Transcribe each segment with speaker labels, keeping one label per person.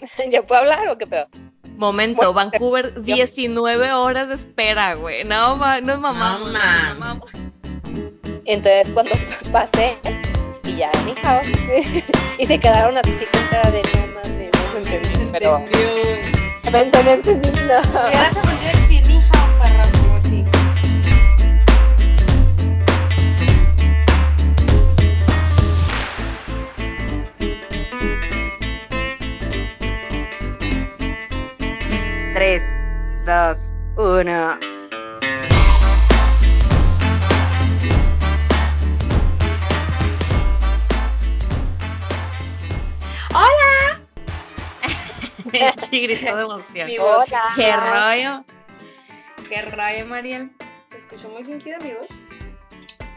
Speaker 1: ¿Ya puedo hablar o qué pedo?
Speaker 2: Momento, Vancouver, 19 horas de espera, güey. No, ma, nos mamamos.
Speaker 3: No,
Speaker 2: nos
Speaker 3: ma.
Speaker 2: mamamos.
Speaker 1: Entonces cuando pasé y ya ni hao, y se quedaron así con cara de no mames, no me entendí, pero no entendí nada.
Speaker 3: Hubieras aprendido a decir
Speaker 4: 2, 1.
Speaker 2: Chi gritó de emoción.
Speaker 3: Mi
Speaker 2: ¿Qué rollo? ¿Qué rollo, Mariel?
Speaker 3: ¿Se escuchó muy fingida mi voz?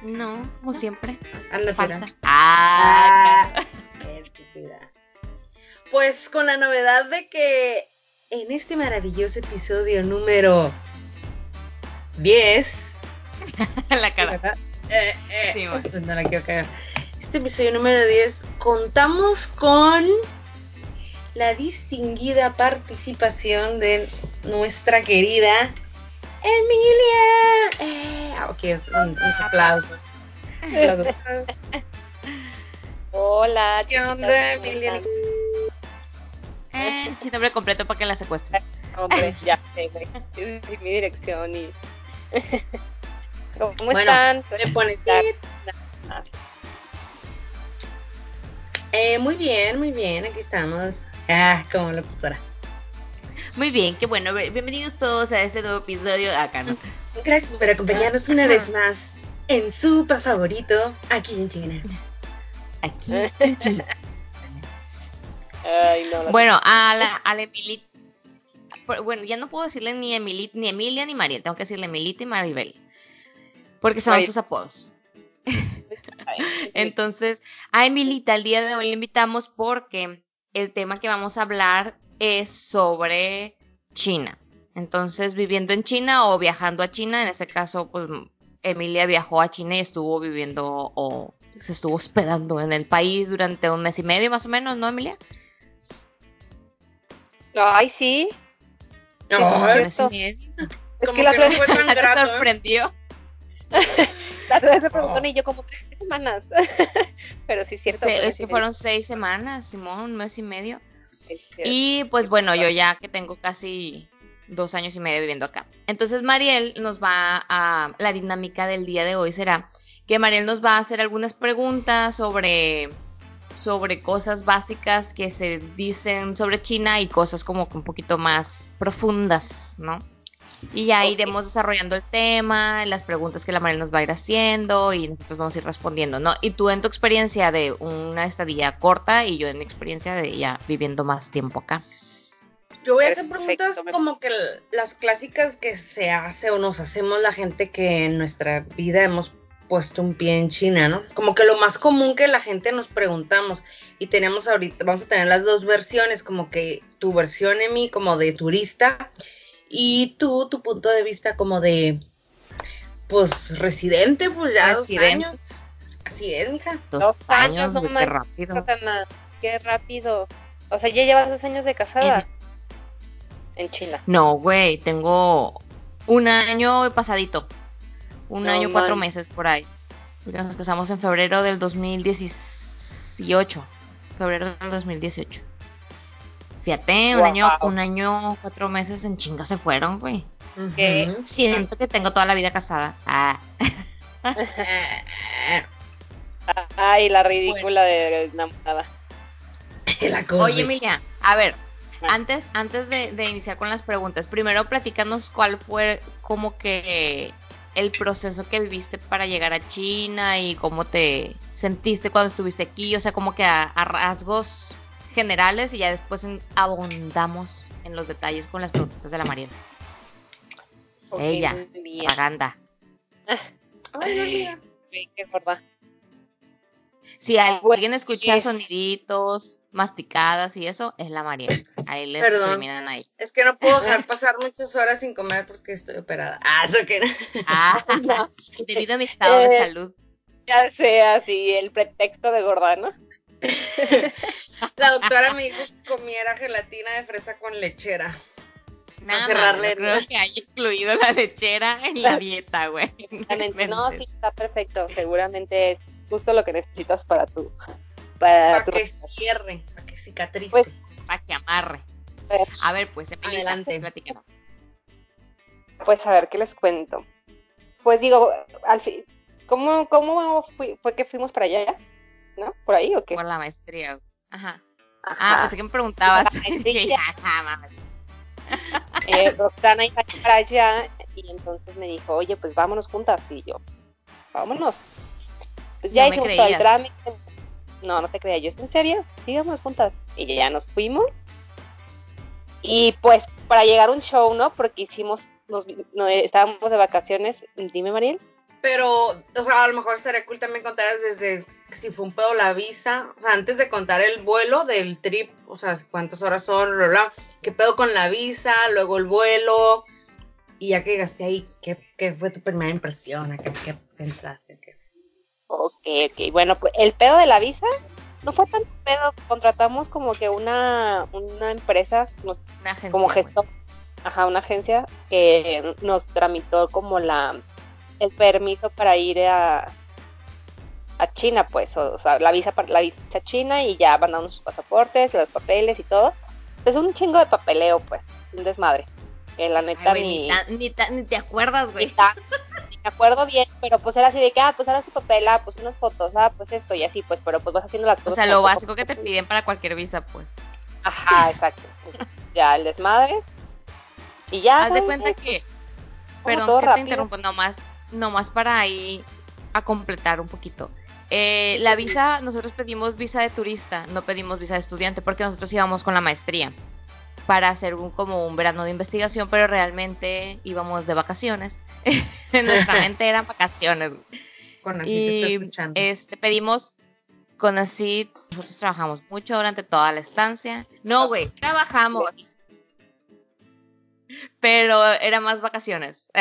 Speaker 2: No, como siempre.
Speaker 3: Anda
Speaker 2: falsa. Ah,
Speaker 3: ah. Pues con la novedad de que en este maravilloso episodio número 10,
Speaker 2: la cara.
Speaker 3: Eh, eh,
Speaker 2: Sí, bueno.
Speaker 3: pues, no la quiero cagar. Este episodio número 10 contamos con la distinguida participación de nuestra querida Emilia. Eh, ok, es un, un aplausos. Aplausos.
Speaker 1: Hola,
Speaker 3: ¿Qué onda,
Speaker 1: chiquitas, ¿cómo
Speaker 3: Emilia?
Speaker 2: Eh, sí, nombre completo para que la secuestren.
Speaker 1: Hombre, ya. Es mi dirección y. ¿Cómo
Speaker 3: Bueno,
Speaker 1: están?
Speaker 3: Le pones. Eh, muy bien, muy bien, aquí estamos. Ah, como locutora.
Speaker 2: Muy bien, qué bueno. Bienvenidos todos a este nuevo episodio. Acá no.
Speaker 3: Gracias por acompañarnos una vez más en su pa favorito, aquí en China.
Speaker 2: Aquí en Chile.
Speaker 1: Ay, no, la-
Speaker 2: Bueno, a la, a la Emilit. por- Bueno, ya no puedo decirle ni Emilit, ni Emilia, ni Mariel. Tengo que decirle Emilita y Maribel. Porque son sus apodos. Entonces, a Emilita el día de hoy le invitamos porque el tema que vamos a hablar es sobre China. Entonces, viviendo en China o viajando a China, en este caso, pues Emilia viajó a China y estuvo viviendo o se estuvo hospedando en el país durante un mes y medio más o menos, ¿no, Emilia?
Speaker 1: Ay, sí.
Speaker 2: Medio.
Speaker 1: Es
Speaker 3: Como
Speaker 1: que la
Speaker 3: que no
Speaker 1: otra
Speaker 3: fue tan
Speaker 2: Te
Speaker 3: grato, ¿eh?
Speaker 2: sorprendió.
Speaker 1: la otra vez se preguntó y yo como tres semanas. Pero sí, es cierto.
Speaker 2: Se- es que fueron seis semanas, Simón, un mes y medio.
Speaker 1: Sí.
Speaker 2: Y pues bueno, yo ya que tengo casi dos años y medio viviendo acá. Entonces Mariel nos va a... La dinámica del día de hoy será que Mariel nos va a hacer algunas preguntas sobre sobre cosas básicas que se dicen sobre China y cosas como que un poquito más profundas, ¿no? Y ya iremos desarrollando el tema, las preguntas que la Mariel nos va a ir haciendo y nosotros vamos a ir respondiendo, ¿no? Y tú en tu experiencia de una estadía corta y yo en mi experiencia de ya viviendo más tiempo acá.
Speaker 3: Yo voy a hacer preguntas como que las clásicas que se hace o nos hacemos la gente que en nuestra vida hemos puesto un pie en China, ¿no? Como que lo más común que la gente nos preguntamos y tenemos ahorita, vamos a tener las dos versiones, como que tu versión en mí como de turista y tú tu punto de vista como de pues residente, pues ya
Speaker 2: Residente.
Speaker 3: dos años. Así es, mija.
Speaker 2: Dos,
Speaker 1: Dos años,
Speaker 2: años,
Speaker 1: no
Speaker 2: qué rápido.
Speaker 1: Qué rápido. O sea, ya llevas dos años de casada. En China.
Speaker 2: No, güey, tengo un año pasadito. Un
Speaker 1: No
Speaker 2: año, cuatro meses por ahí. Porque nos casamos en febrero del 2018. Febrero del 2018. Fíjate, un año, un año, cuatro meses en chinga se fueron, güey.
Speaker 1: ¿Qué?
Speaker 3: Ujú.
Speaker 2: Siento que tengo toda la vida casada. Ah.
Speaker 1: Ay, la ridícula de enamorada.
Speaker 2: Oye, Emilia, a ver,
Speaker 1: Ah.
Speaker 2: antes, antes de, de iniciar con las preguntas, primero platícanos cuál fue como que el proceso que viviste para llegar a China y cómo te sentiste cuando estuviste aquí, o sea, como que a, a rasgos generales y ya después en- abundamos en los detalles con las preguntas de la Mariela.
Speaker 1: Ok,
Speaker 2: Ella. Propaganda.
Speaker 3: Ay, no.
Speaker 2: Si alguien escucha soniditos, masticadas y eso, es la Mariela. Ahí le
Speaker 3: Perdón.
Speaker 2: terminan ahí.
Speaker 3: Es que no puedo dejar pasar muchas horas sin comer porque estoy operada. Ah, eso que
Speaker 2: Ah, debido a mi estado de
Speaker 1: Eh,
Speaker 2: salud.
Speaker 1: Ya sea así el pretexto de gorda, ¿no?
Speaker 3: La doctora me dijo que comiera gelatina de fresa con lechera.
Speaker 2: Nada,
Speaker 3: cerrarle
Speaker 2: no creo que haya incluido la lechera en la dieta, güey.
Speaker 1: No, sí, está perfecto. Seguramente es justo lo que necesitas para tu. Para
Speaker 3: que cierre, para que cicatrice.
Speaker 1: Pues,
Speaker 2: Para que amarre. A ver, pues,
Speaker 3: Adelante.
Speaker 2: platícanos.
Speaker 1: Pues a ver, ¿qué les cuento? Pues digo, al fin. ¿Cómo, cómo fui- fue que fuimos para allá? ¿No? ¿Por ahí o qué?
Speaker 2: Por la maestría. Ajá. Ah, pensé que me preguntabas.
Speaker 1: Eh, Roxana iba para allá y entonces me dijo, oye, pues vámonos juntas. Y yo, vámonos. Pues ya
Speaker 2: No
Speaker 1: hicimos todo el trámite. No, no te creía. Yo, ¿en serio? Vámonos juntas. Y ya nos fuimos. Y pues para llegar a un show, ¿no? Porque hicimos, nos, no, estábamos de vacaciones. Dime, Mariel.
Speaker 3: Pero, o sea, a lo mejor estaría cool también contaras desde si fue un pedo la visa, o sea, antes de contar el vuelo del trip, o sea, cuántas horas son, bla, bla, qué pedo con la visa, luego el vuelo, y ya que llegaste ahí, ¿qué, qué fue tu primera impresión? ¿Qué, qué pensaste? ¿Qué-
Speaker 1: Ok, ok. Bueno, pues el pedo de la visa no fue tanto pedo. Contratamos como que una, una empresa, nos
Speaker 2: Una agencia.
Speaker 1: como gestor, ajá, una agencia que nos tramitó como la el permiso para ir a, a China, pues, o, o sea, la visa para la visa china y ya mandamos sus pasaportes, los papeles y todo. Es un chingo de papeleo, pues, un desmadre. Que la
Speaker 2: Ay,
Speaker 1: neta ni,
Speaker 2: ni, ta- ni ta- ni te acuerdas, güey.
Speaker 1: me acuerdo bien, pero pues era así de que, ah, pues ahora tu papel, ah, pues unas fotos, ah, pues esto y así, pues, pero pues vas haciendo las
Speaker 2: O
Speaker 1: cosas.
Speaker 2: sea,
Speaker 1: como
Speaker 2: lo
Speaker 1: poco
Speaker 2: básico que te
Speaker 1: poco.
Speaker 2: piden para cualquier visa, pues.
Speaker 1: Ajá, exacto. ya, el desmadre. Y ya.
Speaker 2: Haz de cuenta que.
Speaker 1: como
Speaker 2: Perdón que
Speaker 1: rápido.
Speaker 2: te interrumpo, nomás, nomás para ahí a completar un poquito. Eh, la visa, nosotros pedimos visa de turista, no pedimos visa de estudiante, porque nosotros íbamos con la maestría para hacer un, como un verano de investigación, pero realmente íbamos de vacaciones. Nuestra mente eran vacaciones.
Speaker 3: Con así te escuchando.
Speaker 2: este pedimos con así, nosotros trabajamos mucho durante toda la estancia. No, güey, trabajamos. Pero era más vacaciones.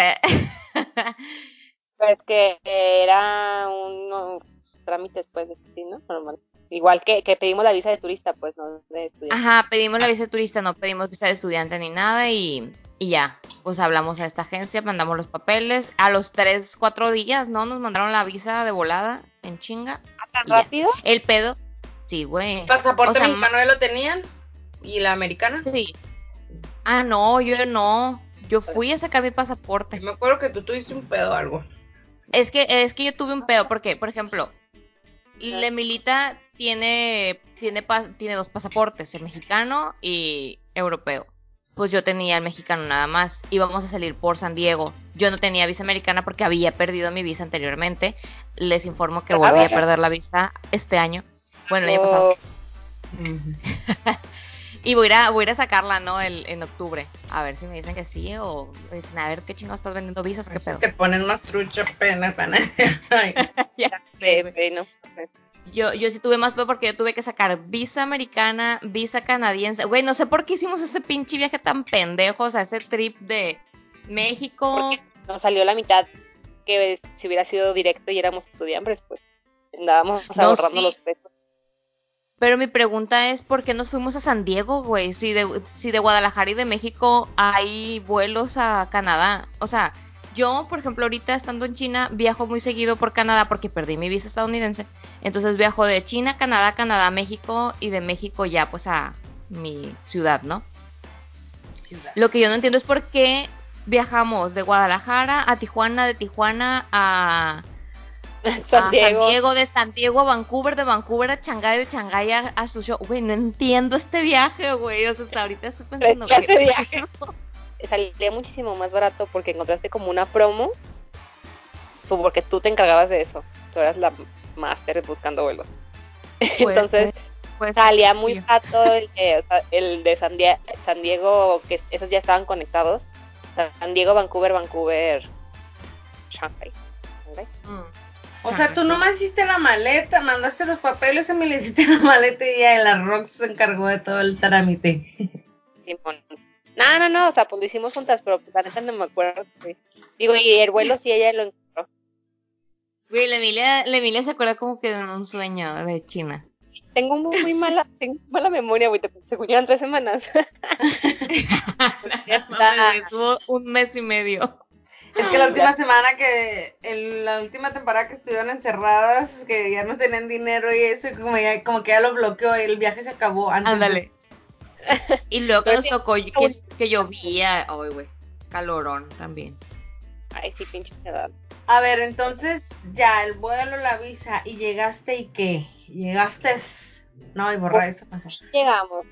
Speaker 1: Pues que era unos trámites, pues, de sí, ¿no? Normal. Igual que, que pedimos la visa de turista, pues, no de estudiante.
Speaker 2: Ajá, pedimos la visa de turista, no pedimos visa de estudiante ni nada y, y ya. Pues hablamos a esta agencia, mandamos los papeles. A los 3, 4 días, ¿no? Nos mandaron la visa de volada en chinga.
Speaker 1: ¿Tan
Speaker 2: y ya.
Speaker 1: rápido?
Speaker 2: El pedo, sí, güey.
Speaker 3: ¿El pasaporte
Speaker 2: o sea,
Speaker 3: mexicano ya lo tenían? ¿Y la americana?
Speaker 2: Sí. Ah, no, yo no. Yo fui a sacar mi pasaporte.
Speaker 3: Me acuerdo que tú tuviste un pedo o algo.
Speaker 2: Es que, es que yo tuve un pedo, porque, por ejemplo, la Emilita tiene, tiene, tiene dos pasaportes, el mexicano y europeo. Pues yo tenía el mexicano nada más. Íbamos a salir por San Diego. Yo no tenía visa americana porque había perdido mi visa anteriormente. Les informo que volví a perder la visa este año. Bueno, el año pasado.
Speaker 1: Oh,
Speaker 2: Y voy a, voy a sacarla, ¿no? El, en octubre. A ver si me dicen que sí o me dicen, a ver qué chingados estás vendiendo visas o qué pedo.
Speaker 3: Te ponen más trucha pena, pana.
Speaker 2: Ya
Speaker 1: no.
Speaker 2: Yo, yo sí tuve más pedo porque yo tuve que sacar visa americana, visa canadiense. Güey, no sé por qué hicimos ese pinche viaje tan pendejo, o sea, ese trip de México.
Speaker 1: Porque nos salió la mitad que si hubiera sido directo y éramos estudiantes, pues andábamos
Speaker 2: No,
Speaker 1: ahorrando
Speaker 2: sí.
Speaker 1: los pesos.
Speaker 2: Pero mi pregunta es, ¿por qué nos fuimos a San Diego, güey? Si de, si de Guadalajara y de México hay vuelos a Canadá. O sea, yo, por ejemplo, ahorita estando en China, viajo muy seguido por Canadá porque perdí mi visa estadounidense. Entonces viajo de China, Canadá, Canadá, México y de México ya pues a mi ciudad, ¿no?
Speaker 3: ciudad.
Speaker 2: Lo que yo no entiendo es por qué viajamos de Guadalajara a Tijuana, de Tijuana a,
Speaker 1: San
Speaker 2: a
Speaker 1: Diego.
Speaker 2: San Diego, de San Diego a Vancouver, de Vancouver a Shanghái, de Shanghái a, a su show. Güey, no entiendo este viaje, güey. O sea, hasta ahorita estoy pensando que...
Speaker 1: viaje. Salía muchísimo más barato porque encontraste como una promo. Porque tú te encargabas de eso. Tú eras la máster buscando vuelos.
Speaker 2: Pues,
Speaker 1: Entonces
Speaker 2: pues, pues,
Speaker 1: salía muy barato el, de- o sea, el de San, Die- San Diego, que esos ya estaban conectados. San Diego, Vancouver, Vancouver, Shanghai. ¿ok?
Speaker 2: Mm.
Speaker 3: O sea, tú nomás hiciste la maleta, mandaste los papeles y me le hiciste la maleta y ya la Rox se encargó de todo el trámite.
Speaker 1: Simón. No, no, no, o sea, pues lo hicimos juntas, pero pues, la neta no me acuerdo. sí. Digo, y el vuelo sí ella lo encontró.
Speaker 2: Güey, la Emilia, la Emilia se acuerda como que de un sueño de China.
Speaker 1: tengo muy, muy mala, tengo mala memoria, güey. te- eran tres semanas.
Speaker 2: Estuvo un mes y medio.
Speaker 3: Es que la última semana que, el- la última temporada que estuvieron encerradas, que ya no tenían dinero y eso, y como, ya, como que ya lo bloqueó y el viaje se acabó antes. de-
Speaker 2: Ándale. Y luego nos tocó que, que llovía. Ay, güey. Calorón también.
Speaker 1: Ay, sí, pinche edad.
Speaker 3: A ver, entonces ya, el vuelo, la visa, y llegaste y qué? Llegaste. No, y borra eso mejor.
Speaker 1: Llegamos.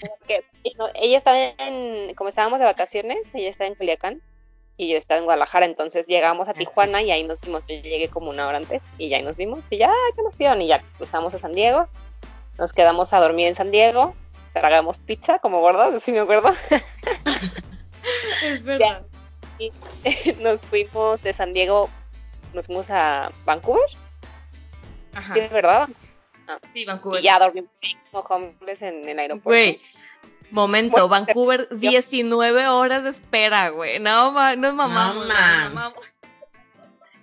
Speaker 1: Porque, no, ella estaba en, como estábamos de vacaciones, ella estaba en Culiacán y yo estaba en Guadalajara, entonces llegamos a. Tijuana y ahí nos vimos. Yo llegué como una hora antes y ya ahí nos vimos y ya, "Ay, qué emoción. Y ya cruzamos a San Diego, nos quedamos a dormir en San Diego, tragamos pizza como gordas, si me acuerdo.
Speaker 2: Es
Speaker 1: verdad. Y nos fuimos de San Diego, nos fuimos a Vancouver,
Speaker 2: Ajá.
Speaker 1: ¿sí, ¿verdad?
Speaker 2: Sí, Vancouver.
Speaker 1: Y ya dormimos como homeless en el aeropuerto.
Speaker 2: Güey, momento,
Speaker 1: Bueno,
Speaker 2: Vancouver, 19 horas de espera, güey. No, ma- nos mamamos.
Speaker 3: No,
Speaker 2: mamamos.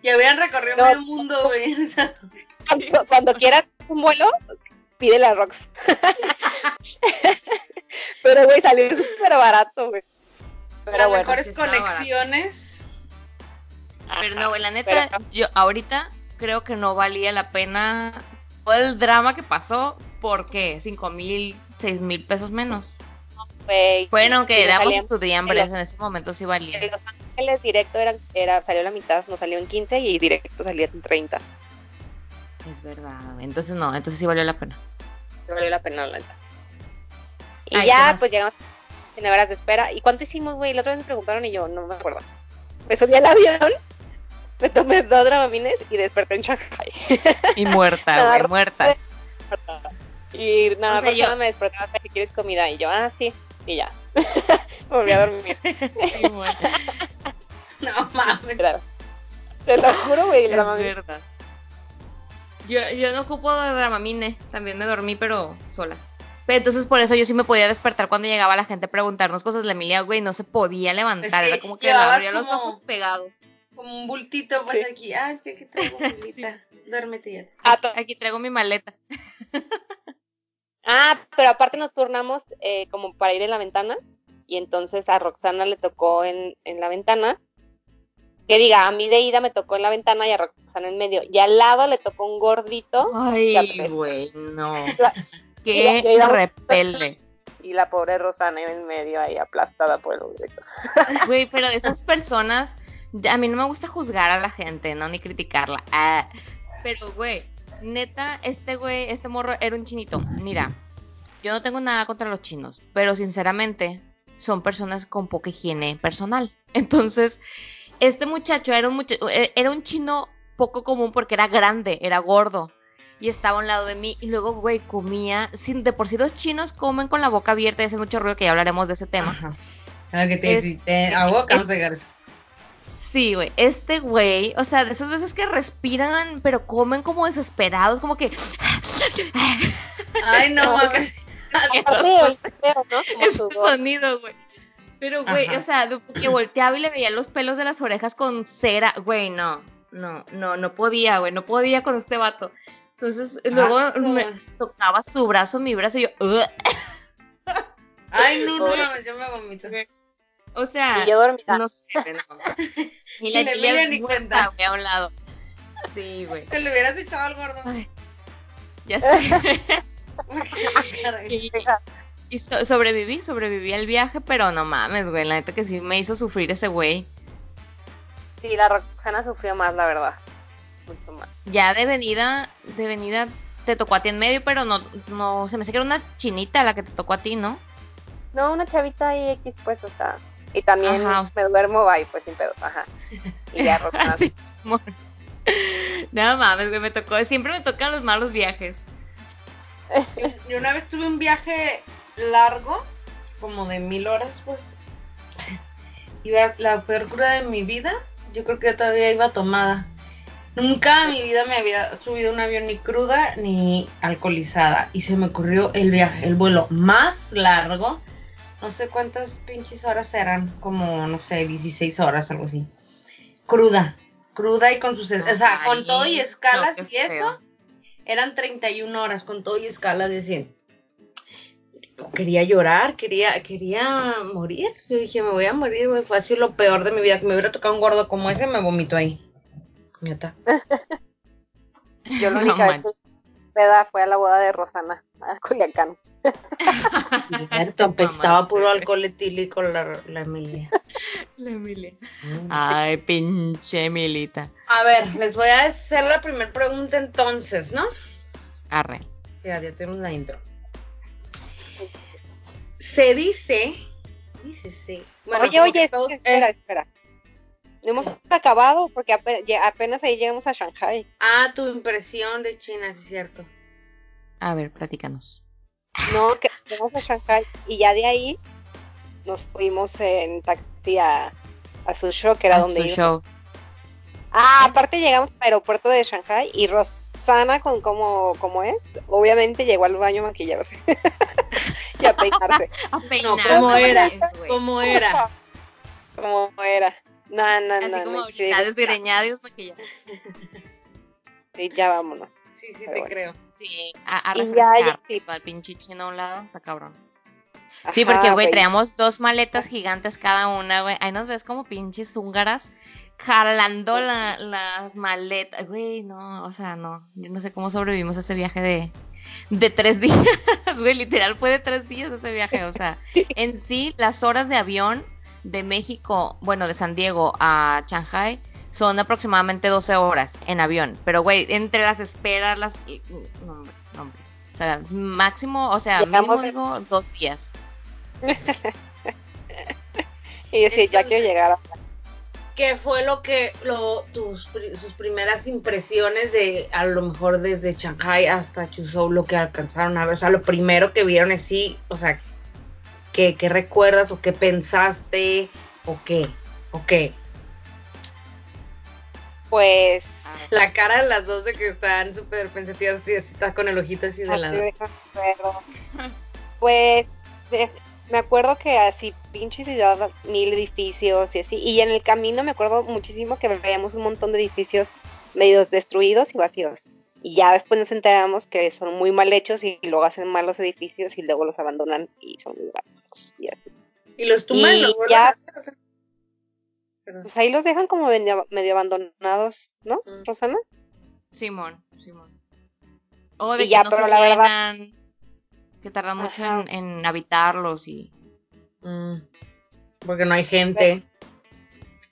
Speaker 3: Ya hubieran recorrido
Speaker 1: No.
Speaker 3: medio mundo, güey.
Speaker 1: Cuando, cuando quieras un vuelo, pídele a Rox. Pero, güey, salió súper barato, güey. Pero
Speaker 3: las
Speaker 1: bueno,
Speaker 3: mejores
Speaker 2: sí
Speaker 3: conexiones.
Speaker 2: Pero no, güey, la neta,
Speaker 1: Pero-
Speaker 2: yo ahorita creo que no valía la pena todo el drama que pasó porque 5 mil, 6 mil pesos menos.
Speaker 1: Güey,
Speaker 2: Bueno, aunque
Speaker 1: sí,
Speaker 2: éramos estudiantes,
Speaker 1: los-
Speaker 2: en ese momento sí valía.
Speaker 1: En Los Ángeles directo era, era, salió la mitad, nos salió en 15 y directo salía en 30.
Speaker 2: Es verdad, güey. Entonces no, entonces sí valió la pena.
Speaker 1: No valió la pena, la neta. Y
Speaker 2: Ay, ¿qué
Speaker 1: ya, pues llegamos en horas de espera. ¿Y cuánto hicimos, güey? La otra vez me preguntaron y yo no me acuerdo. Me subí al avión, me tomé dos dramamines y desperté en Shanghai.
Speaker 2: Y muerta, güey, muertas.
Speaker 1: Y nada,
Speaker 2: O sea,
Speaker 1: Roxana
Speaker 2: yo-
Speaker 1: me despertó hasta que quieres comida. Y yo, ah, sí. Y ya. me volví a dormir.
Speaker 2: Sí, muerta.
Speaker 3: No mames.
Speaker 1: Claro. Te lo juro, güey.
Speaker 2: Es
Speaker 1: Dramamine.
Speaker 2: verdad. Yo, yo no ocupo de Dramamine, también me dormí, pero sola. Pero entonces por eso yo sí me podía despertar cuando llegaba la gente a preguntarnos cosas. La Emilia, güey, no se podía levantar.
Speaker 3: Es que
Speaker 2: Era como que
Speaker 3: llevabas
Speaker 2: abría los
Speaker 3: como-
Speaker 2: ojos pegados.
Speaker 3: Como un bultito, pues
Speaker 1: Sí.
Speaker 3: aquí. Ah, es que aquí traigo bolita. Duérmete ya.
Speaker 1: To-
Speaker 2: Aquí traigo mi maleta.
Speaker 1: ah, pero aparte nos turnamos eh, como para ir en la ventana. Y entonces a Roxana le tocó en, en la ventana. Que diga, a mí de ida me tocó en la ventana y a Roxana en medio. Y al lado le tocó un gordito.
Speaker 2: Ay,
Speaker 1: apesta.
Speaker 2: güey, no.
Speaker 1: La-
Speaker 2: Qué
Speaker 1: íbamos-
Speaker 2: repele.
Speaker 1: Y la pobre Rosana en medio ahí aplastada por el gordito.
Speaker 2: Güey, pero esas personas, a mí no me gusta juzgar a la gente, ¿no? Ni criticarla. Ah, pero, güey, neta, este güey, este morro era un chinito. Mira, yo no tengo nada contra los chinos, pero sinceramente son personas con poca higiene personal. Entonces, este muchacho era un, mucha- eh, era un chino poco común porque era grande, era gordo. Y estaba a un lado de mí. Y luego, güey, comía. Sin, de por sí los chinos comen con la boca abierta y hacen mucho ruido, que ya hablaremos de ese tema.
Speaker 3: Ajá. Lo que te
Speaker 2: Es-
Speaker 3: hiciste. A boca, vamos a llegar a eso.
Speaker 2: Sí, güey. Este güey, o sea, de esas veces que respiran, pero comen como desesperados, como que.
Speaker 3: Ay, no mames.
Speaker 2: Ese
Speaker 1: sudor.
Speaker 2: sonido, güey. Pero, güey,
Speaker 3: Ajá.
Speaker 2: o sea, que volteaba y le veía los pelos de las orejas con cera. Güey, no, no, no, no podía, güey, no podía con este vato. Entonces, luego
Speaker 3: Asco.
Speaker 2: me tocaba su brazo, mi brazo, y yo, "Ugh".
Speaker 3: Ay, no, no yo me vomito.
Speaker 2: o sea,
Speaker 1: Y yo dormida.
Speaker 2: no sé, no. Y la
Speaker 3: Le
Speaker 2: Emilia
Speaker 3: ni cuenta.
Speaker 2: güey, a un lado. Sí, güey.
Speaker 3: Se le hubieras echado al gordo.
Speaker 2: Ay, ya sé. Y, y so- sobreviví, sobreviví al viaje, pero no mames, güey. La neta que sí me hizo sufrir ese güey.
Speaker 1: Sí, la Roxana sufrió más, la verdad. Mucho más.
Speaker 2: Ya de venida, de venida te tocó a ti en medio, pero no, no, se me hace que era una chinita la que te tocó a ti, ¿no?
Speaker 1: No, una chavita ahí X, pues, o sea. Y también
Speaker 2: Ajá, o sea-
Speaker 1: me duermo, bye, pues sin pedo. Ajá. Y ya Roxana.
Speaker 2: Así, amor. No mames, güey, me tocó, siempre me tocan los malos viajes.
Speaker 3: Yo, una vez tuve un viaje largo, como de mil horas, pues. Iba la peor cruda de mi vida. Yo creo que yo todavía iba tomada. Nunca en mi vida me había subido un avión ni cruda ni alcoholizada. Y se me ocurrió el viaje, el vuelo más largo. No sé cuántas pinches horas eran, como, no sé, 16 horas, algo así. Cruda, cruda y con sus, o sea, con todo y escalas
Speaker 2: no,
Speaker 3: y eso.
Speaker 2: feo.
Speaker 3: eran 31 horas con todo y escala de 100. Quería llorar, quería, quería morir. Yo dije, me voy a morir. Fue así lo peor de mi vida. Que me hubiera tocado un gordo como ese, me vomito ahí. Neta.
Speaker 1: Yo la
Speaker 2: No
Speaker 1: única vez que peda fue a la boda de Rosana, a Culiacán.
Speaker 3: Cierto, apestaba puro alcohol etílico la, la Emilia.
Speaker 2: La Emilia. Ay, pinche Emilita.
Speaker 3: A ver, les voy a hacer la primera pregunta entonces, ¿no?
Speaker 2: Arre.
Speaker 3: Ya, ya tenemos la intro. Se dice, dice sí. Bueno,
Speaker 1: oye, oye,
Speaker 3: que
Speaker 1: espera,
Speaker 3: todos-
Speaker 1: espera,
Speaker 3: eh,
Speaker 1: espera. No hemos acabado porque apenas ahí llegamos a Shanghai.
Speaker 3: ah, tu impresión de China, sí es cierto.
Speaker 2: A ver, platícanos.
Speaker 1: No, que llegamos a Shanghai y ya de ahí nos fuimos en taxi a, a Suzhou, que era
Speaker 2: A
Speaker 1: donde
Speaker 2: su show.
Speaker 1: Ah, aparte llegamos al aeropuerto de Shanghai y Rosana, con como, como es, obviamente llegó al baño a maquillarse y a peinarse,
Speaker 2: A
Speaker 3: No,
Speaker 2: peinar.
Speaker 3: ¿cómo era? ¿Cómo era?
Speaker 1: como era. No, no,
Speaker 2: Así
Speaker 1: no,
Speaker 2: como
Speaker 1: no,
Speaker 2: ahorita,
Speaker 1: sí,
Speaker 2: desgreñada y desmaquillada.
Speaker 1: sí, ya vámonos.
Speaker 3: Sí, sí,
Speaker 1: Pero
Speaker 3: te
Speaker 1: bueno.
Speaker 3: creo.
Speaker 2: Sí, a, a refrescar.
Speaker 1: sí.
Speaker 2: Al pinche chino a un lado, está cabrón. Sí, porque, güey, traíamos dos maletas gigantes cada una, güey. Ahí nos ves como pinches húngaras jalando la, las maletas. Güey, no, o sea, no. Yo no sé cómo sobrevivimos a ese viaje de, de tres días, güey. Literal fue de tres días ese viaje. O sea, en sí, las horas de avión de México, bueno, de San Diego a Shanghai son aproximadamente 12 horas en avión. Pero, güey, entre las esperas, las. No, hombre, no, hombre. O sea, máximo, o sea,
Speaker 1: Llegamos
Speaker 2: mínimo
Speaker 1: en-
Speaker 2: digo dos días.
Speaker 1: Y decir, ya quiero llegar a
Speaker 3: ¿Qué fue lo que, lo, tus, sus primeras impresiones de, a lo mejor desde Shanghai hasta Chuzhou, lo que alcanzaron a ver? O sea, lo primero que vieron es sí, o sea, ¿qué, qué recuerdas o qué pensaste o qué? ¿O qué?
Speaker 1: pues
Speaker 3: La cara de las dos de que están súper pensativas, sí, está con el ojito así de lado.
Speaker 1: Pues de- me acuerdo que así pinche ciudad, mil edificios y así. Y en el camino me acuerdo muchísimo que veíamos un montón de edificios medios destruidos y vacíos. Y ya después nos enteramos que son muy mal hechos y luego hacen malos edificios y luego los abandonan y son muy baratos. Y así.
Speaker 3: Y los tumban y los
Speaker 1: ya-. Pues ahí los dejan como medio, medio abandonados, ¿no,
Speaker 3: Mm.
Speaker 1: Rosana?
Speaker 2: Simón, Simón. O de
Speaker 1: Y
Speaker 2: que
Speaker 1: ya,
Speaker 2: no
Speaker 1: pero
Speaker 2: se
Speaker 1: la verdad-
Speaker 2: que tardan mucho en habitarlos y...
Speaker 3: Mm, Porque no hay gente.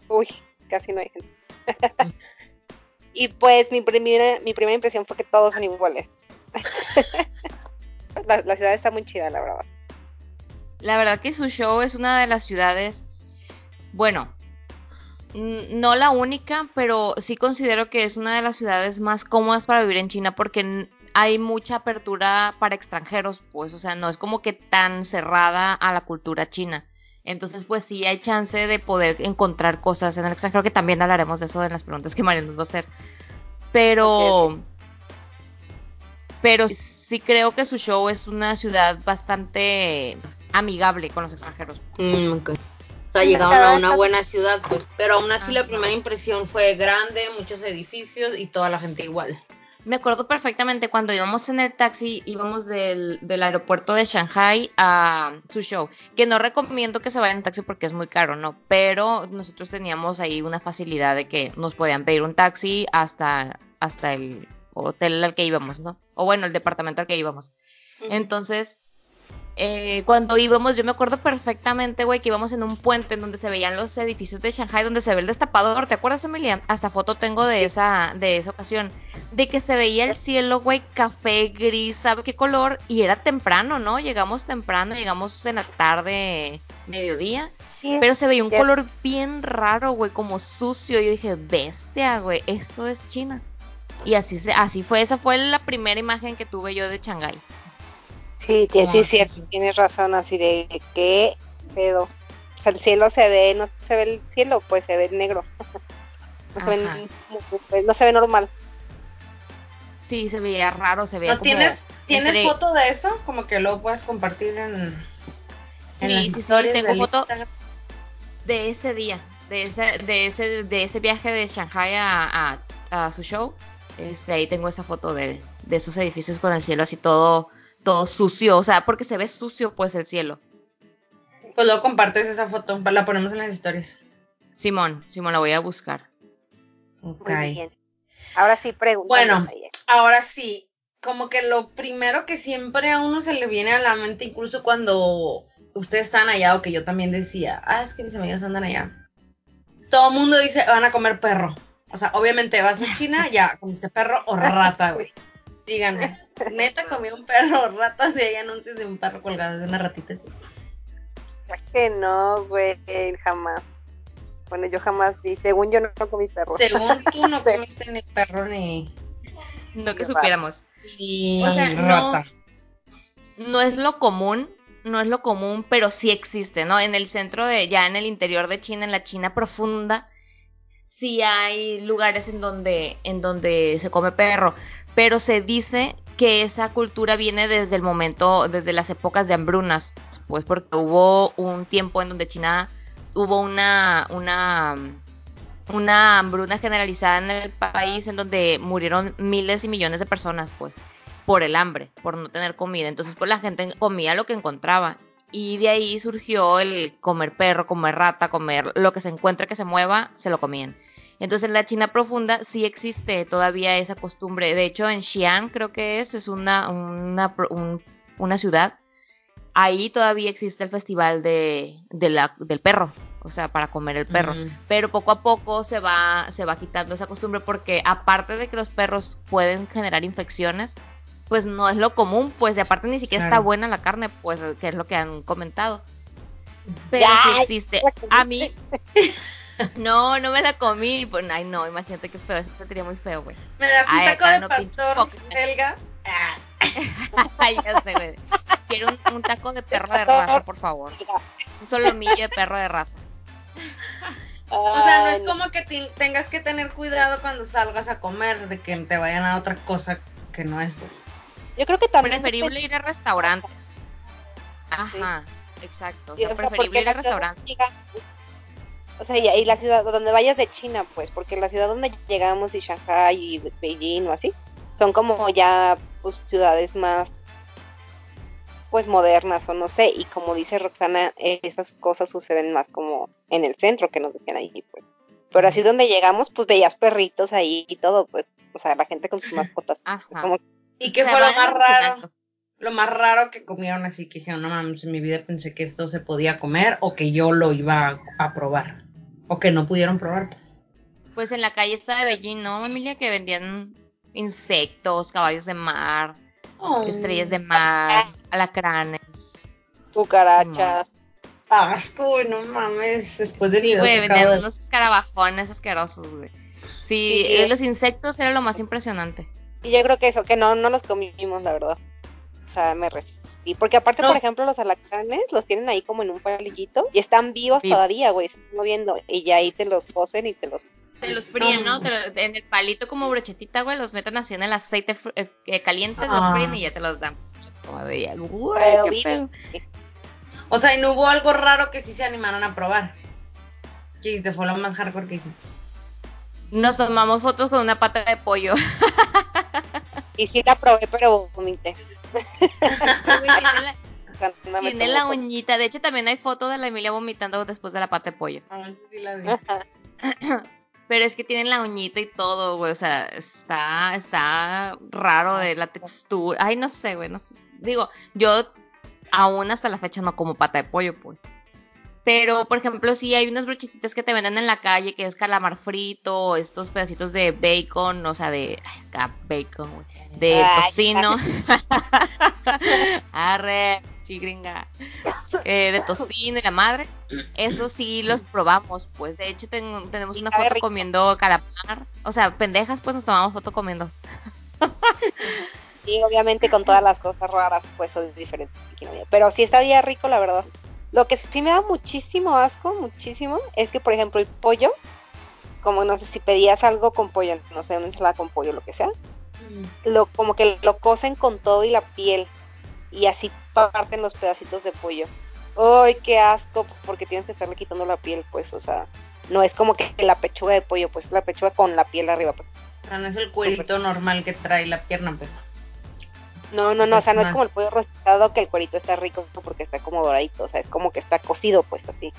Speaker 1: Uy, casi no hay gente. y pues mi primera, mi primera impresión fue que todos son iguales. la, la ciudad está muy chida, la verdad.
Speaker 2: La verdad que su show es una de las ciudades, bueno, no la única, pero sí considero que es una de las ciudades más cómodas para vivir en China porque hay mucha apertura para extranjeros, pues, o sea, no es como que tan cerrada a la cultura china. Entonces, pues sí hay chance de poder encontrar cosas en el extranjero, que también hablaremos de eso en las preguntas que María nos va a hacer. Pero, pero sí creo que su show es una ciudad bastante amigable con los extranjeros.
Speaker 3: Mm, ok. O sea, llegaron a una buena ciudad, pues. Pero aún así la primera impresión fue grande, muchos edificios y toda la gente igual.
Speaker 2: Me acuerdo perfectamente cuando íbamos en el taxi, íbamos del, del aeropuerto de Shanghai a su show, que no recomiendo que se vayan en taxi porque es muy caro, ¿no? Pero nosotros teníamos ahí una facilidad de que nos podían pedir un taxi hasta, hasta el hotel al que íbamos, ¿no? O bueno, el departamento al que íbamos. Entonces, eh, cuando íbamos, yo me acuerdo perfectamente, güey, que íbamos en un puente en donde se veían los edificios de Shanghai, donde se ve el destapador. ¿Te acuerdas, Emilia? Hasta foto tengo de esa, de esa ocasión. De que se veía el cielo, güey, café, gris, ¿sabe qué color? Y era temprano, ¿no? Llegamos temprano, llegamos en la tarde, mediodía.
Speaker 1: Sí,
Speaker 2: Pero se veía un
Speaker 1: Ya.
Speaker 2: color bien raro, güey, como sucio. Yo dije, bestia, güey, esto es China. Y así, se, así fue, esa fue la primera imagen que tuve yo de Shanghái.
Speaker 1: Sí, sí, sí, cierto, tienes razón, así de que pedo. O sea, el cielo se ve, no se ve el cielo, pues se ve negro. No se, ve, no se ve normal.
Speaker 2: Sí, se veía raro, se veía
Speaker 3: ¿No
Speaker 2: como...
Speaker 3: tienes, ¿tienes
Speaker 2: entre-
Speaker 3: foto de eso? Como que lo puedes compartir en, en
Speaker 2: Sí, sí, sí, tengo
Speaker 3: del
Speaker 2: foto
Speaker 3: Instagram.
Speaker 2: de ese día, de ese, de ese, de ese viaje de Shanghai a, a, a su show. Este, ahí tengo esa foto de, de esos edificios con el cielo así todo, todo sucio, o sea, porque se ve sucio pues el cielo.
Speaker 3: Pues luego compartes esa foto, la ponemos en las historias.
Speaker 2: Simón, Simón, la voy a buscar.
Speaker 3: Ok.
Speaker 1: Muy bien. Ahora sí, pregunta.
Speaker 3: Bueno, ahora sí, como que lo primero que siempre a uno se le viene a la mente, incluso cuando ustedes están allá o que yo también decía, ah, es que mis amigas andan allá. Todo el mundo dice, van a comer perro. O sea, obviamente vas a China, ya comiste perro o rata, güey. Díganme, neta comí un perro o rata si hay anuncios de un perro colgado de una ratita así.
Speaker 1: Es que no, güey, jamás. Bueno, yo jamás vi, según yo no comí perro.
Speaker 3: Según tú no comiste ni perro ni,
Speaker 2: No que supiéramos.
Speaker 3: ni
Speaker 2: O sea, no.
Speaker 3: rata.
Speaker 2: No es lo común, no es lo común, pero sí existe, ¿no? En el centro de, ya en el interior de China, en la China profunda, sí hay lugares en donde, en donde se come perro, pero se dice que esa cultura viene desde el momento, desde las épocas de hambrunas, pues porque hubo un tiempo en donde China hubo una, una, una hambruna generalizada en el país en donde murieron miles y millones de personas, pues, por el hambre, por no tener comida. Entonces, pues la gente comía lo que encontraba. Y de ahí surgió el comer perro, comer rata, comer lo que se encuentre que se mueva, se lo comían. Entonces en la China profunda sí existe todavía esa costumbre. De hecho, en Xi'an creo que es, es una, una, un- una ciudad. Ahí todavía existe el festival de, de la- del perro, o sea, para comer el perro.
Speaker 3: Mm.
Speaker 2: Pero poco a poco se va, se va quitando esa costumbre porque aparte de que los perros pueden generar infecciones, pues no es lo común, pues y aparte ni siquiera está
Speaker 3: Claro.
Speaker 2: buena la carne, pues que es lo que han comentado. Pero
Speaker 1: Ya,
Speaker 2: sí existe. A mí, no, no me la comí. Pues, ay, no, imagínate qué feo, eso sería muy feo, güey.
Speaker 3: ¿Me das un
Speaker 2: Ay,
Speaker 3: taco de
Speaker 2: no,
Speaker 3: pastor. Helga? Ah,
Speaker 2: Ay, ya sé, güey. Quiero un, un taco de perro de raza, por favor. Un solomillo de perro de raza.
Speaker 3: O sea, no es como que tengas que tener cuidado cuando salgas a comer de que te vayan a otra cosa que no es, pues.
Speaker 1: Yo creo que también.
Speaker 2: Preferible ir a restaurantes. Ajá, exacto. O
Speaker 1: Sí,
Speaker 2: sea,
Speaker 1: o sea,
Speaker 2: preferible ir a restaurantes.
Speaker 1: O sea, y, y la ciudad donde vayas de China, pues, porque la ciudad donde llegamos y Shanghai y Beijing o así, son como ya pues ciudades más pues modernas o no sé, y como dice Roxana, esas cosas suceden más como en el centro que nos decían ahí, pues. Pero así donde llegamos, pues veías perritos ahí y todo, pues, o sea, la gente con sus mascotas.
Speaker 2: Ajá.
Speaker 1: Como
Speaker 3: ¿Y qué
Speaker 2: Se
Speaker 3: fue lo más raro? Lo más raro que comieron así que dijeron, no mames, en mi vida pensé que esto se podía comer o que yo lo iba a, a probar. O que no pudieron probar. pues.
Speaker 2: Pues en la calle está de Beijing, ¿no, Emilia? Que vendían insectos, caballos de mar,
Speaker 3: Oh,
Speaker 2: estrellas de mar, alacranes.
Speaker 1: cucarachas.
Speaker 3: Asco, güey, no mames. Después de
Speaker 2: Sí, güey, vendían unos escarabajones asquerosos, güey. Sí,
Speaker 1: Sí.
Speaker 2: eh, los insectos era lo más impresionante.
Speaker 1: Y yo creo que eso, que no, no los comimos, la verdad. O sea, me Porque aparte,
Speaker 3: No.
Speaker 1: por ejemplo, los alacranes los tienen ahí como en un palillito y están vivos todavía, güey, se están moviendo. Y ya ahí te los cocen y te los...
Speaker 2: Te los fríen,
Speaker 3: No.
Speaker 2: ¿no? Te lo- en el palito como brochetita, güey, los meten así en el aceite eh, eh, caliente, los
Speaker 3: Ah.
Speaker 2: fríen y ya te los dan. Como de, güey,
Speaker 1: Pero
Speaker 2: qué.
Speaker 3: O sea, y no hubo algo raro que sí se animaron a probar. ¿Qué hiciste? Fue lo más hardcore que hice.
Speaker 2: Nos tomamos fotos con una pata de pollo.
Speaker 1: Y sí la probé, pero vomité.
Speaker 2: Tiene la, tiene uñita. De hecho, también hay foto de la Emilia vomitando después de la pata de pollo.
Speaker 3: A ver si sí la vi.
Speaker 2: Pero es que tienen la uñita y todo, güey. O sea, está, está raro de la textura. Ay, no sé, güey. No sé. Digo, yo aún hasta la fecha no como pata de pollo, pues. Pero, por ejemplo, sí hay unas brochetitas que te venden en la calle, que es calamar frito, estos pedacitos de bacon, o sea, de bacon, de
Speaker 1: Ay,
Speaker 2: tocino. Arre, chigringa. Eh, de tocino y la madre. Eso sí los probamos, pues. De hecho, tengo- tenemos una foto
Speaker 1: rico.
Speaker 2: comiendo calamar. O sea, pendejas, pues nos tomamos foto comiendo.
Speaker 1: Sí, obviamente con todas las cosas raras, pues son diferentes. Pero sí está bien rico, la verdad. Lo que sí me da muchísimo asco, muchísimo, es que, por ejemplo, el pollo, como no sé si pedías algo con pollo, no sé, una ensalada con pollo, lo que sea, lo como que lo cocen con todo y la piel y así parten los pedacitos de pollo. ¡Ay, qué asco! Porque tienes que estarle quitando la piel, pues, o sea, no es como que la pechuga de pollo, pues la pechuga con la piel arriba. Pues.
Speaker 3: O sea, no es el cuerito normal que trae la pierna, pues.
Speaker 1: No, no, no, o sea, no es como el pollo rostizado que el cuerito está rico porque está como doradito, o sea, es como que está cocido pues así.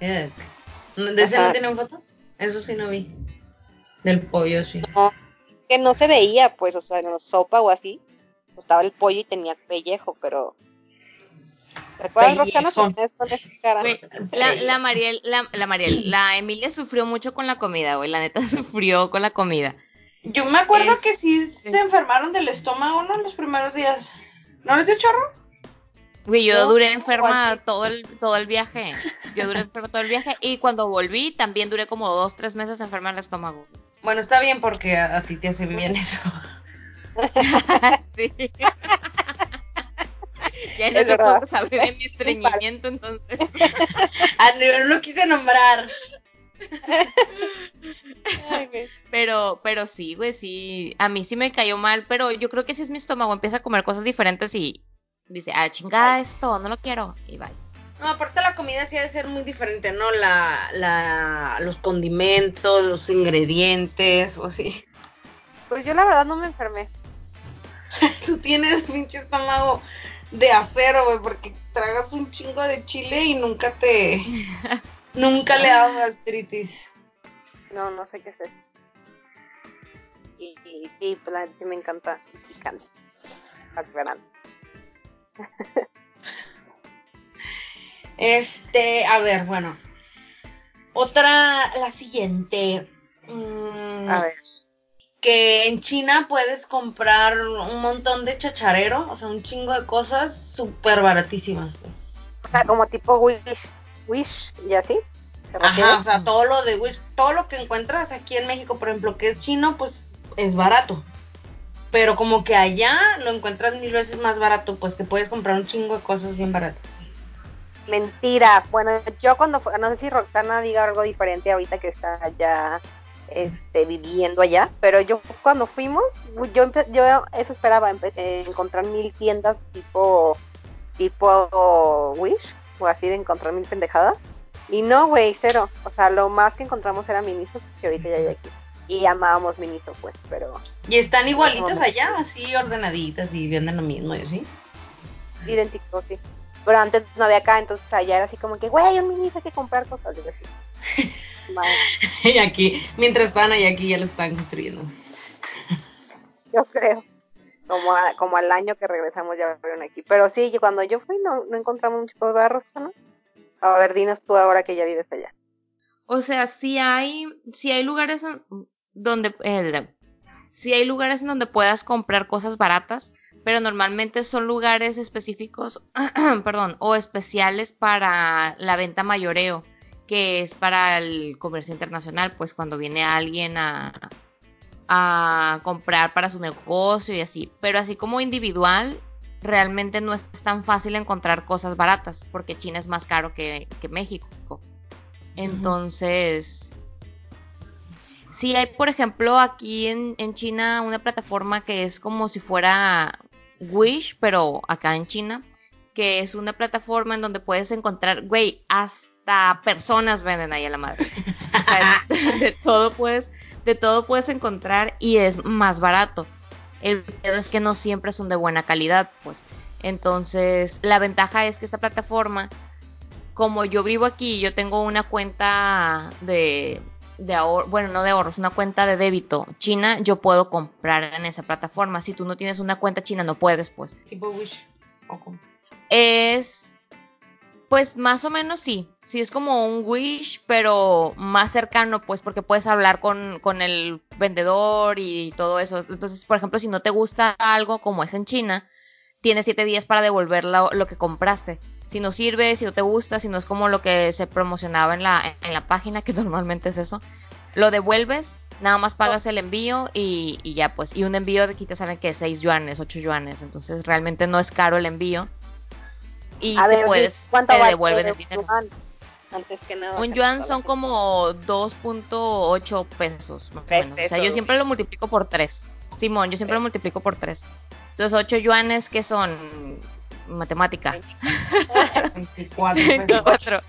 Speaker 3: Yuck. ¿De ese
Speaker 1: Ajá.
Speaker 3: no tienen foto? Eso sí no vi. Del pollo, sí.
Speaker 1: No, que no se veía pues, o sea, en la sopa o así, estaba el pollo y tenía pellejo, pero... ¿Recuerdas, tienes con cara?
Speaker 2: La, la Mariel, la, la Mariel, la Emilia sufrió mucho con la comida, güey. La neta sufrió con la comida.
Speaker 3: Yo me acuerdo
Speaker 2: Es-
Speaker 3: que sí se enfermaron del estómago, ¿no? Los primeros días. ¿No les dio chorro?
Speaker 2: Güey, yo duré enferma todo el, todo el viaje. Yo duré enferma todo el viaje. Y cuando volví, también duré como dos, tres meses enferma del estómago.
Speaker 3: Bueno, está bien porque a, a ti te hace bien eso.
Speaker 2: sí. ya no te puedo saber de mi estreñimiento, entonces.
Speaker 3: Ah, no, no lo quise nombrar.
Speaker 1: Ay, güey.
Speaker 2: Pero, pero sí, güey, sí. A mí sí me cayó mal, pero yo creo que si es mi estómago, empieza a comer cosas diferentes y dice, ah, chingada esto, no lo quiero. Y bye.
Speaker 3: No, aparte la comida sí ha de ser muy diferente, ¿no? La, la, los condimentos, los ingredientes, o así.
Speaker 1: Pues yo la verdad no me enfermé.
Speaker 3: Tú tienes pinche estómago de acero, güey, porque tragas un chingo de chile y nunca te... nunca le ha dado gastritis.
Speaker 1: No, no sé qué es eso. Y, y sí, pues la me encanta picante.
Speaker 3: Este, a ver, bueno. Otra, la siguiente. Mm,
Speaker 1: A ver.
Speaker 3: que en China puedes comprar un montón de chacharero, o sea, un chingo de cosas súper baratísimas, pues.
Speaker 1: O sea, como tipo Wish. Wish y así. ¿te
Speaker 3: Ajá, o sea, todo lo de Wish, todo lo que encuentras aquí en México, por ejemplo, que es chino, pues es barato. Pero como que allá lo encuentras mil veces más barato, pues te puedes comprar un chingo de cosas bien baratas.
Speaker 1: Mentira. Bueno, yo cuando fu- no sé si Roxana diga algo diferente ahorita que está allá este, viviendo allá, pero yo cuando fuimos, yo yo eso esperaba, encontrar mil tiendas tipo tipo Wish así de encontrar mil pendejadas. Y no, güey, cero. O sea, lo más que encontramos era Miniso, que ahorita ya hay aquí. Y amábamos Miniso, pues, pero
Speaker 3: Y están igualitas
Speaker 1: No,
Speaker 3: allá, así ordenaditas y venden lo mismo y así.
Speaker 1: idéntico, sí. Pero antes no había acá, entonces allá era así como que, güey, un Miniso hay que comprar cosas. Y así.
Speaker 3: Y aquí, mientras estaban allá, aquí ya lo están construyendo.
Speaker 1: Yo creo. Como, a- como al año que regresamos ya abrieron aquí. Pero sí, cuando yo fui no, no encontramos muchas cosas barros, ¿no? A ver, dinos tú ahora que ya vives allá.
Speaker 2: O sea, sí hay, sí hay lugares donde, eh, sí hay lugares en donde puedas comprar cosas baratas, pero normalmente son lugares específicos, perdón, o especiales para la venta mayoreo, que es para el comercio internacional, pues cuando viene alguien a, a comprar para su negocio y así. Pero así como individual, realmente no es tan fácil encontrar cosas baratas, porque China es más caro que, que México. Entonces, sí hay, por ejemplo, aquí en, en China una plataforma que es como si fuera Wish, pero acá en China, que es una plataforma en donde puedes encontrar, güey, hasta personas venden ahí a la madre. O sea, de todo puedes, de todo puedes encontrar y es más barato. El pedo es que no siempre son de buena calidad, pues. Entonces, la ventaja es que esta plataforma, como yo vivo aquí, yo tengo una cuenta de, de ahorro, bueno, no de ahorros, una cuenta de débito china, yo puedo comprar en esa plataforma. Si tú no tienes una cuenta china, no puedes, pues.
Speaker 3: Tipo Wish.
Speaker 2: Es, pues más o menos sí. Sí, es como un Wish, pero más cercano, pues, porque puedes hablar con, con el vendedor y todo eso. Entonces, por ejemplo, si no te gusta algo, como es en China, tienes siete días para devolver lo, lo que compraste. Si no sirve, si no te gusta, si no es como lo que se promocionaba en la, en la página, que normalmente es eso, lo devuelves, nada más pagas el envío y, y ya pues. Y un envío de aquí te salen que 6 yuanes, 8 yuanes. Entonces realmente no es caro el envío. Y
Speaker 1: A
Speaker 2: te
Speaker 1: ver,
Speaker 2: puedes,
Speaker 1: ¿cuánto
Speaker 2: te
Speaker 1: vale
Speaker 2: devuelven el
Speaker 1: un
Speaker 2: dinero.
Speaker 1: yuan? Antes que nada.
Speaker 2: Un yuan son como 2.8 pesos, más o menos. O sea, yo siempre lo multiplico por 3. Simón, yo siempre lo multiplico por 3. Entonces, 8 yuanes que son matemática.
Speaker 3: 24 pesos.
Speaker 2: 24.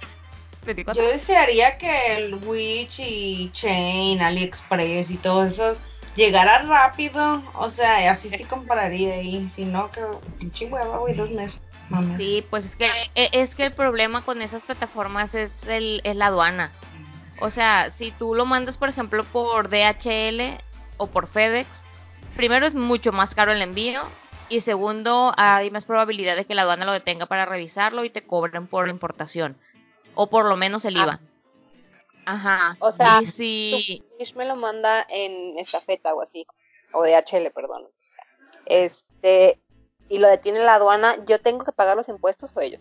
Speaker 2: 24.
Speaker 3: Yo desearía que el Witch y Chain, AliExpress y todos esos llegara rápido, o sea, así sí compararía y si no, que pinche hueva, güey, dos meses.
Speaker 2: Sí, pues es que e- es que el problema con esas plataformas es el es la aduana. O sea, si tú lo mandas, por ejemplo, por DHL o por FedEx, primero es mucho más caro el envío y segundo hay más probabilidad de que la aduana lo detenga para revisarlo y te cobren por la importación o por lo menos el
Speaker 1: Ah.
Speaker 2: IVA. Ajá.
Speaker 1: O sea,
Speaker 2: y si
Speaker 1: me lo manda en estafeta o así, o DHL, perdón. Este, y lo detiene la aduana, ¿yo tengo que pagar los impuestos o ellos?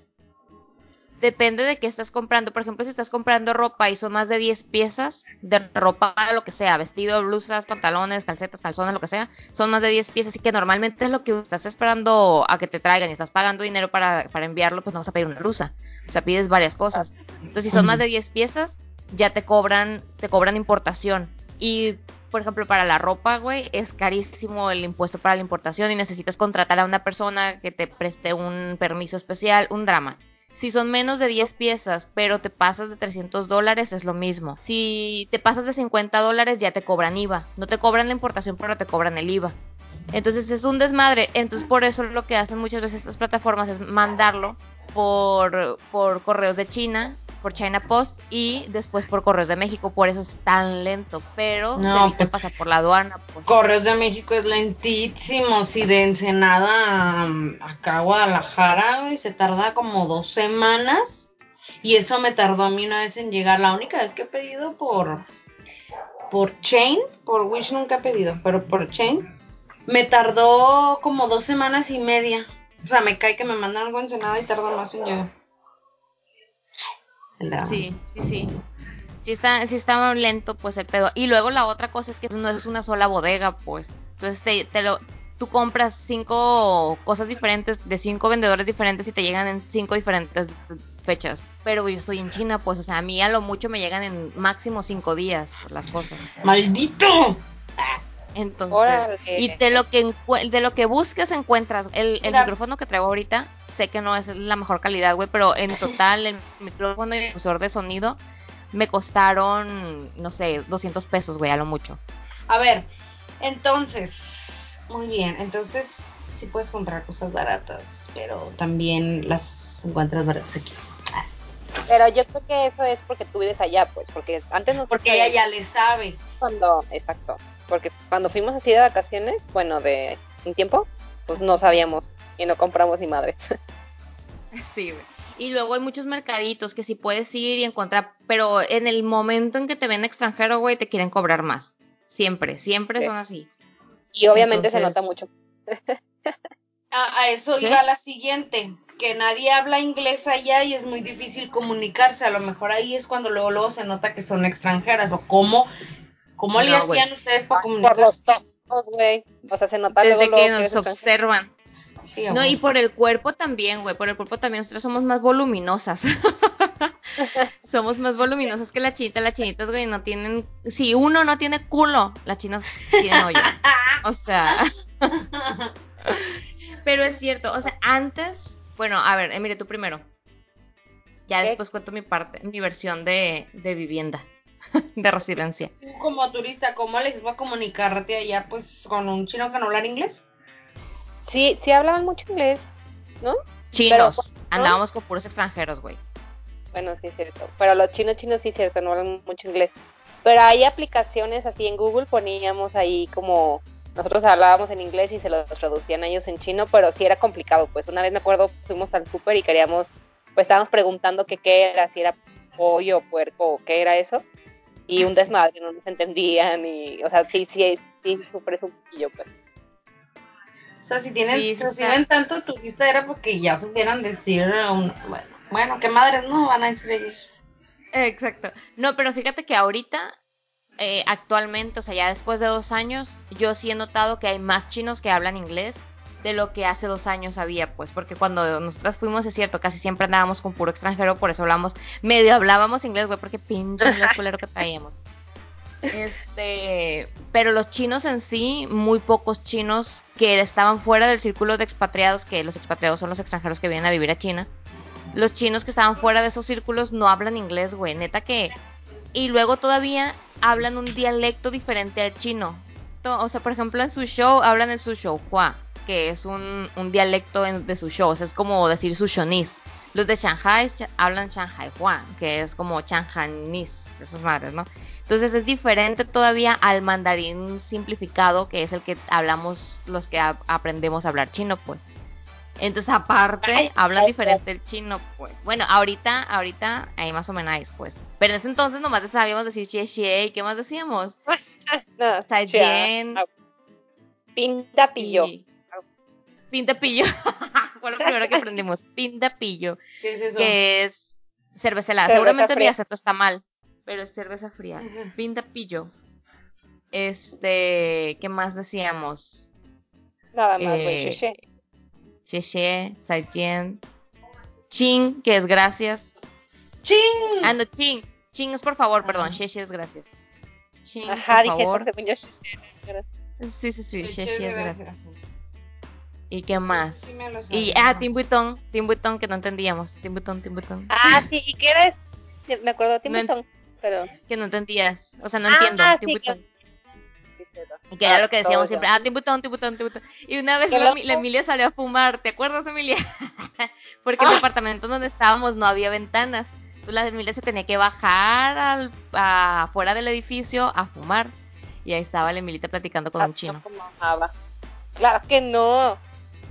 Speaker 2: Depende de qué estás comprando. Por ejemplo, si estás comprando ropa y son más de 10 piezas de ropa, lo que sea, vestido, blusas, pantalones, calcetas, calzones, lo que sea, son más de 10 piezas. Así que normalmente es lo que estás esperando a que te traigan y estás pagando dinero para, para enviarlo, pues no vas a pedir una blusa. O sea, pides varias cosas. Entonces, si son más de 10 piezas, ya te cobran, te cobran importación. Y, por ejemplo, para la ropa, güey, es carísimo el impuesto para la importación y necesitas contratar a una persona que te preste un permiso especial, un drama. Si son menos de 10 piezas, pero te pasas de 300 dólares, es lo mismo. Si te pasas de 50 dólares, ya te cobran IVA. No te cobran la importación, pero te cobran el IVA. Entonces es un desmadre. Entonces por eso lo que hacen muchas veces estas plataformas es mandarlo por, por correos de China, por China Post y después por correos de México. Por eso es tan lento. Pero
Speaker 3: No,
Speaker 2: se evita
Speaker 3: pues,
Speaker 2: pasar por la aduana. Pues.
Speaker 3: Correos de México es lentísimo. Si de Ensenada um, acá a Guadalajara, se tarda como dos semanas. Y eso me tardó a mí una vez en llegar. La única vez que he pedido por, por Chain, por Wish nunca he pedido, pero por Chain, me tardó como dos semanas y media. O sea, me cae que me mandan algo a Ensenada y tarda más en llegar.
Speaker 2: Sí, sí, sí. Si está, si está lento, pues el pedo. Y luego la otra cosa es que no es una sola bodega, pues. Entonces te, te lo, tú compras cinco cosas diferentes de cinco vendedores diferentes y te llegan en cinco diferentes fechas. Pero yo estoy en China, pues, o sea, a mí a lo mucho me llegan en máximo cinco días por las cosas.
Speaker 3: ¡Maldito!
Speaker 2: Entonces,
Speaker 1: Órale.
Speaker 2: y de lo que de lo que busques encuentras. El, el micrófono que traigo ahorita, sé que no es la mejor calidad, güey, pero en total el micrófono y el difusor de sonido me costaron, no sé, 200 pesos, güey, a lo mucho.
Speaker 3: A ver, entonces, muy bien, entonces sí puedes comprar cosas baratas, pero también las encuentras baratas aquí.
Speaker 1: Pero yo creo que eso es porque tú vives allá, pues, porque antes nos
Speaker 3: Porque ella ya le sabe.
Speaker 1: cuando, exacto, porque cuando fuimos así de vacaciones, bueno, de un tiempo, pues no sabíamos y no compramos ni madres.
Speaker 2: Sí, güey. Y luego hay muchos mercaditos que sí puedes ir y encontrar, pero en el momento en que te ven extranjero, güey, te quieren cobrar más. Siempre, siempre
Speaker 1: Sí.
Speaker 2: son así.
Speaker 1: Y obviamente se nota mucho.
Speaker 3: A, a eso
Speaker 2: ¿Qué?
Speaker 3: iba la siguiente, que nadie habla inglés allá y es muy difícil comunicarse. A lo mejor ahí es cuando luego, luego se nota que son extranjeras. O cómo, cómo le hacían ustedes para
Speaker 1: Por
Speaker 3: comunicarse.
Speaker 1: los tos, güey. O sea, se nota luego,
Speaker 2: Desde
Speaker 1: luego
Speaker 2: que nos
Speaker 1: eres extranjero.
Speaker 2: observan.
Speaker 3: Sí,
Speaker 2: No, y por el cuerpo también, güey. Por el cuerpo también. Nosotros somos más voluminosas. somos más voluminosas que la chinita. Las chinitas, güey, no tienen. Si uno no tiene culo, las chinas tienen hoyo. O sea. Pero es cierto. O sea, antes. Bueno, a ver, Emire, tú primero. Ya
Speaker 1: ¿Qué?
Speaker 2: después cuento mi parte, mi versión de, de vivienda. de residencia.
Speaker 3: Tú como turista, ¿cómo les va a comunicarte allá pues con un chino que no habla inglés?
Speaker 1: Sí, sí hablaban mucho inglés, ¿no?
Speaker 2: Chinos.
Speaker 1: Pero, ¿no?
Speaker 2: Andábamos con puros extranjeros, güey.
Speaker 1: Bueno, sí es cierto. Pero los chinos chinos sí es cierto, no hablan mucho inglés. Pero hay aplicaciones así en Google, poníamos ahí como nosotros hablábamos en inglés y se los traducían a ellos en chino, pero sí era complicado. Pues una vez me acuerdo, fuimos al súper y queríamos, pues estábamos preguntando que qué era, si era pollo, puerco o qué era eso. Y un desmadre, no nos entendían y, o sea, sí, sí, sí, súper es un pues.
Speaker 3: O sea, si tienen,
Speaker 2: Sí,
Speaker 3: reciben tanto turista era porque ya supieran decir un, bueno, bueno, qué madres no van a decir ellos.
Speaker 2: Exacto. No, pero fíjate que ahorita, eh, actualmente, o sea, ya después de dos años, yo sí he notado que hay más chinos que hablan inglés de lo que hace dos años había, pues, porque cuando nosotras fuimos, es cierto, casi siempre andábamos con puro extranjero, por eso hablamos, medio hablábamos inglés, güey, porque pinche inglés culero que traíamos. Este, pero los chinos en sí, muy pocos chinos que estaban fuera del círculo de expatriados, que los expatriados son los extranjeros que vienen a vivir a China. Los chinos que estaban fuera de esos círculos no hablan inglés, güey, neta que. Y luego todavía hablan un dialecto diferente al chino. o sea, por ejemplo, en su show hablan el Hua, que es un, un dialecto de su show, o sea, es como decir Shonese. Los de Shanghai hablan Hua, que es como Shanghainese, esas madres, ¿no? Entonces es diferente todavía al mandarín simplificado, que es el que hablamos los que aprendemos a hablar chino, pues. Entonces, aparte,
Speaker 1: Ay,
Speaker 2: hablan diferente el chino, pues. Bueno, ahorita, ahorita, ahí más o menos, pues. Pero en ese entonces nomás sabíamos decir xie xie, ¿y qué más decíamos?
Speaker 1: Chua. Pinta pillo.
Speaker 2: Y- Pinta pillo. Fue lo primero que aprendimos. Pinta pillo.
Speaker 3: ¿Qué es eso?
Speaker 2: Que es cerveza helada.
Speaker 1: Cerveza
Speaker 2: Seguramente mi
Speaker 1: fría.
Speaker 2: acento está mal. Pero es cerveza fría.
Speaker 3: Ujú.
Speaker 2: Pinta pillo. Este. ¿Qué más decíamos?
Speaker 1: Nada más.
Speaker 2: Eh,
Speaker 1: xie,
Speaker 2: zaijian. Ching, que es gracias.
Speaker 3: ¡Chin!
Speaker 2: Ah, no, ching. Ching es por favor, perdón. Xie es gracias. Ching,
Speaker 1: Ajá,
Speaker 2: por
Speaker 1: dije,
Speaker 2: favor.
Speaker 1: por yo.
Speaker 2: Sí, sí, sí. Xie
Speaker 3: Che,
Speaker 2: xie es gracias. ¿Y qué más?
Speaker 3: sí me lo
Speaker 2: y, ah, Tim Button, Tim Button que no entendíamos. Tim Button, Tim Button.
Speaker 1: Ah, sí, ¿y qué era eso? Sí, Me acuerdo Tim
Speaker 2: No
Speaker 1: pero...
Speaker 2: Que no entendías. O sea, no
Speaker 1: Ah,
Speaker 2: entiendo. Tim
Speaker 1: sí,
Speaker 2: Button. Y que era lo que decíamos siempre. Ah, Tim Button, Tim Button, Tim Button. Y una vez la, Emilia salió a fumar. ¿Te acuerdas, Emilia? Porque el
Speaker 1: Ah.
Speaker 2: departamento donde estábamos no había ventanas. Entonces la Emilia se tenía que bajar al, a- afuera del edificio a fumar. Y ahí estaba la Emilita platicando con un
Speaker 1: Ah,
Speaker 2: chino.
Speaker 1: como amaba. Claro que no.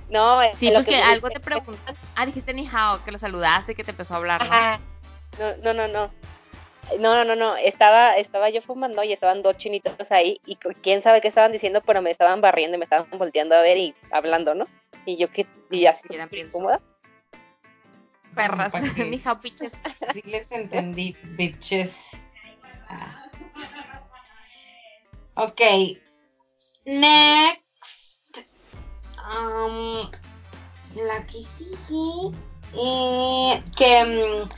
Speaker 1: No, es
Speaker 2: Sí, pues que algo te preguntó. Ah, dijiste ni hao, que lo saludaste y que te empezó a hablar, ¿no?
Speaker 1: Ajá. No, no, no, no. No, no, no. Estaba, estaba yo fumando y estaban dos chinitos ahí y quién sabe qué estaban diciendo, pero me estaban barriendo y me estaban volteando a ver y hablando, ¿no? Y yo que y así
Speaker 2: sí,
Speaker 1: incómoda.
Speaker 2: Perras.
Speaker 3: Que
Speaker 2: ni hao, piches.
Speaker 3: Sí les entendí, bitches. Ah. Ok. Next. Um, la que sigue. eh, que, mm,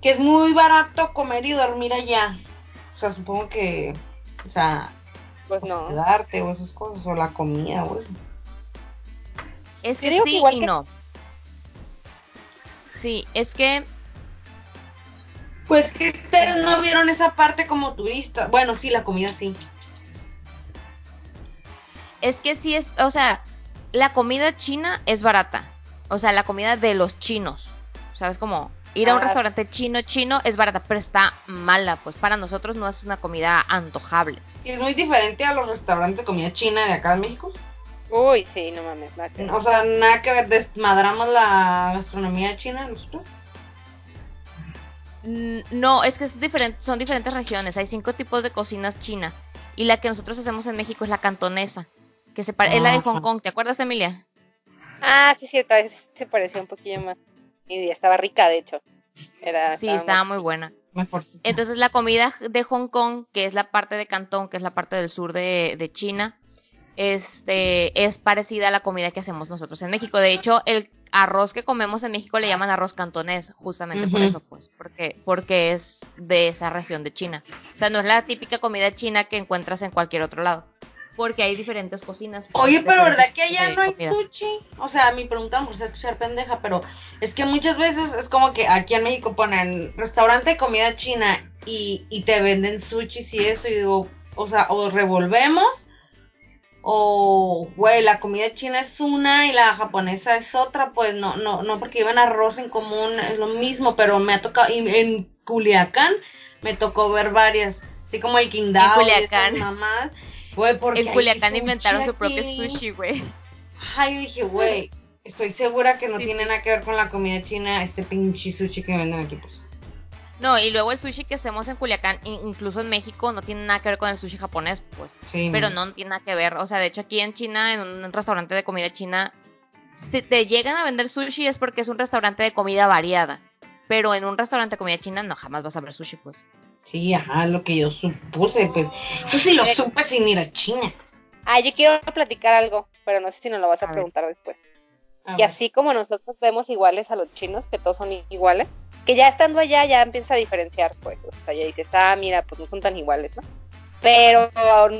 Speaker 3: que es muy barato comer y dormir allá. O sea, supongo que. O sea,
Speaker 1: Pues no.
Speaker 3: quedarte o esas cosas. O la comida, güey.
Speaker 2: Es que
Speaker 1: Creo que
Speaker 2: sí
Speaker 1: igual
Speaker 2: y
Speaker 1: que-
Speaker 2: no. Sí, es que
Speaker 3: Pues que ustedes no vieron esa parte como turista. Bueno, sí, la comida sí.
Speaker 2: Es que sí es, o sea, la comida china es barata. O sea, la comida de los chinos. ¿Sabes cómo? Ir a un
Speaker 1: Ah.
Speaker 2: restaurante chino chino es barata, pero está mala, pues para nosotros no es una comida antojable.
Speaker 3: Y es muy diferente a los restaurantes de comida china de acá de México.
Speaker 1: Uy, sí, no mames. nada que ver.
Speaker 3: O sea, nada que ver, desmadramos la gastronomía china nosotros.
Speaker 2: Mm, No, es que es diferente, son diferentes regiones. Hay cinco tipos de cocinas china. Y la que nosotros hacemos en México es la cantonesa. Que se pare- es la de Hong
Speaker 3: Ajá.
Speaker 2: Kong. ¿Te acuerdas, Emilia?
Speaker 1: Ah, sí, cierto, se parecía un poquillo más. Y estaba rica, de hecho. Era,
Speaker 2: Sí, estaba muy buena.
Speaker 3: Mejor.
Speaker 2: Entonces la comida de Hong Kong, que es la parte de Cantón, que es la parte del sur de, de China, este, es parecida a la comida que hacemos nosotros en México. De hecho, el arroz que comemos en México le llaman arroz cantonés, justamente por eso, pues, porque, porque es de esa región de China. O sea, no es la típica comida china que encuentras en cualquier otro lado. Porque hay diferentes cocinas.
Speaker 3: Oye, pero ¿verdad que allá no hay
Speaker 2: comida.
Speaker 3: sushi? O sea, mi pregunta, por si escuchar pendeja, pero es que muchas veces es como que aquí en México ponen restaurante de comida china y, y te venden sushi y eso, y digo, o sea, o revolvemos, o, güey, la comida china es una y la japonesa es otra, pues no, no, no, porque llevan arroz en común, es lo mismo, pero me ha tocado, y en Culiacán me tocó ver varias, así como el Qingdao y esas mamás. Güey, porque
Speaker 2: En Culiacán inventaron su propio sushi, güey.
Speaker 3: Ajá, yo dije, güey, estoy segura que no
Speaker 2: Sí,
Speaker 3: tiene
Speaker 2: sí.
Speaker 3: nada que ver con la comida china, este pinche sushi que venden aquí, pues.
Speaker 2: No, y luego el sushi que hacemos en Culiacán, in- incluso en México, no tiene nada que ver con el sushi japonés, pues.
Speaker 3: Sí.
Speaker 2: Pero no tiene nada que ver. O sea, de hecho, aquí en China, en un restaurante de comida china, si te llegan a vender sushi es porque es un restaurante de comida variada. Pero en un restaurante de comida china no jamás vas a ver sushi, pues.
Speaker 3: Sí, ajá, lo que yo supuse, pues. Eso sí lo
Speaker 1: Eh.
Speaker 3: supe sin ir a China.
Speaker 1: Ah, yo quiero platicar algo, pero no sé si nos lo vas a,
Speaker 3: A ver.
Speaker 1: preguntar después.
Speaker 3: A
Speaker 1: Y
Speaker 3: ver.
Speaker 1: así como nosotros vemos iguales a los chinos, que todos son iguales, que ya estando allá ya empieza a diferenciar, pues. O sea, ya dices, ah, mira, pues no son tan iguales, ¿no? Pero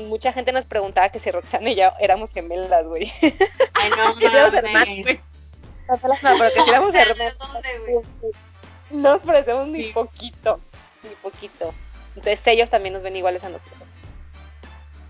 Speaker 1: mucha gente nos preguntaba que si Roxana y yo éramos gemelas, güey.
Speaker 3: Ay, no
Speaker 1: que éramos hermanas, güey. No, pero que si éramos
Speaker 3: ¿De
Speaker 1: hermanas.
Speaker 3: dónde, güey?
Speaker 1: No nos parecemos ni
Speaker 2: Sí.
Speaker 1: poquito, poquito. Entonces ellos también nos ven iguales a nosotros.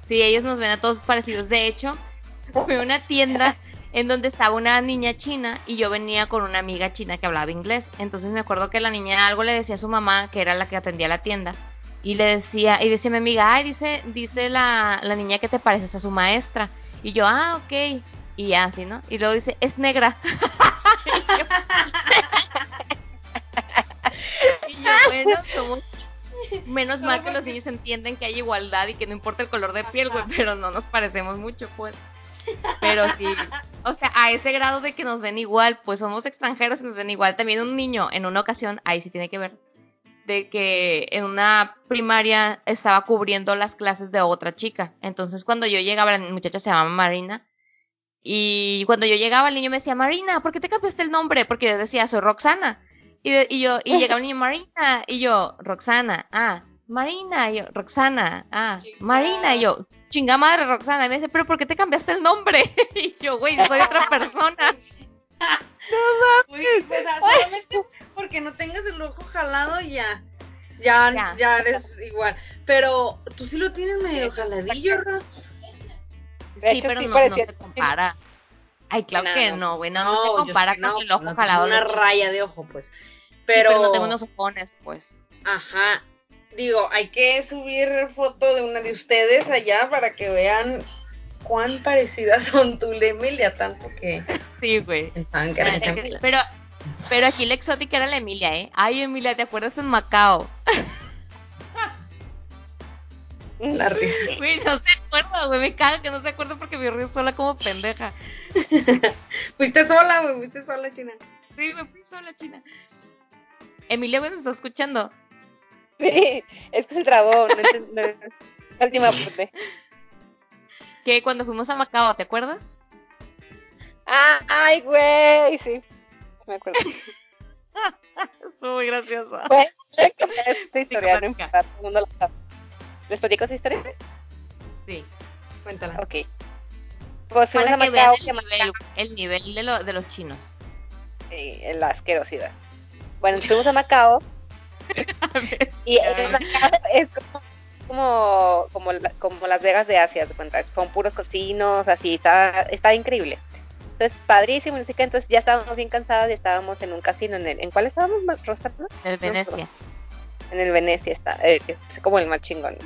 Speaker 2: Sí, ellos nos ven a todos parecidos. De hecho, fue una tienda en donde estaba una niña china y yo venía con una amiga china que hablaba inglés. Entonces me acuerdo que la niña algo le decía a su mamá, que era la que atendía la tienda, y le decía, y decía mi amiga, ay, dice, dice la, la niña que te pareces a su maestra. Y yo, ah, ok. Y ya así, ¿no? Y luego dice, es negra. y yo, bueno, somos Menos mal que los niños entienden que hay igualdad y que no importa el color de piel, güey, pero no nos parecemos mucho, pues. Pero sí, o sea, a ese grado de que nos ven igual, pues somos extranjeros y nos ven igual. También un niño, en una ocasión, ahí sí tiene que ver, de que en una primaria estaba cubriendo las clases de otra chica. Entonces, cuando yo llegaba, la muchacha se llamaba Marina. Y cuando yo llegaba, el niño me decía, Marina, ¿por qué te cambiaste el nombre? Porque yo decía, soy Roxana. Y, de- y yo, y llegaba el niño, Marina, y yo, Roxana, ah, Marina, y yo, Roxana, ah, Marina, y yo, chinga madre, Roxana. Y me dice, pero ¿por qué te cambiaste el nombre? y yo, güey, soy otra persona.
Speaker 3: Uy, pues, ah, solamente porque no tengas el ojo jalado ya. Ya,
Speaker 2: Ya.
Speaker 3: ya, eres igual. Pero tú sí lo tienes medio jaladillo, Rox.
Speaker 2: Sí,
Speaker 1: hecho,
Speaker 2: pero
Speaker 1: sí
Speaker 2: no, no se compara. Ay, claro
Speaker 1: No,
Speaker 2: que
Speaker 1: no.
Speaker 2: no, güey, no, no, se
Speaker 3: yo
Speaker 2: compara con
Speaker 3: no,
Speaker 2: el ojo
Speaker 3: no,
Speaker 2: jalado.
Speaker 3: Una raya de ojo, pues.
Speaker 2: Sí,
Speaker 3: Pero,
Speaker 2: pero no tengo unos ojones, pues.
Speaker 3: ajá. Digo, hay que subir foto de una de ustedes allá para que vean cuán parecidas son tú y la Emilia, tanto que
Speaker 2: Sí, güey.
Speaker 3: pensaban que eran gemelas.
Speaker 2: Pero, pero aquí la exótica era la Emilia, ¿eh? Ay, Emilia, ¿te acuerdas en Macao?
Speaker 3: La risa.
Speaker 2: Güey, no se acuerda, güey. Me caga que no se acuerda porque me río sola como pendeja.
Speaker 3: Fuiste sola, güey, fuiste sola, China.
Speaker 2: Sí, me fui sola, china. Emilia, güey, nos está escuchando.
Speaker 1: Sí, es que se trabó. No la última parte.
Speaker 2: Que cuando fuimos a Macao, ¿te acuerdas?
Speaker 1: Ah, ay, güey, sí. Me acuerdo.
Speaker 2: Estuvo muy graciosa.
Speaker 1: Bueno, esta historia, no
Speaker 2: platica.
Speaker 1: importa, todo el mundo la sabe. ¿Les platico esa historia?
Speaker 2: Sí.
Speaker 3: Cuéntala.
Speaker 1: Ok. Pues fuimos
Speaker 2: Para
Speaker 1: a
Speaker 2: que vean
Speaker 1: Macao,
Speaker 2: el nivel, el nivel de, lo- de los chinos.
Speaker 1: Sí, la asquerosidad. Bueno, fuimos a Macao y en Macao es como, como, como, la- como Las Vegas de Asia, ¿se cuenta? Son puros cocinos, así, está, está increíble. Entonces, padrísimo, sé qué, entonces ya estábamos bien cansadas y estábamos en un casino. ¿En, el, ¿en cuál estábamos, Ma- Rosana?
Speaker 2: El Venecia.
Speaker 1: En el Venecia, está, eh, que es como el más chingón.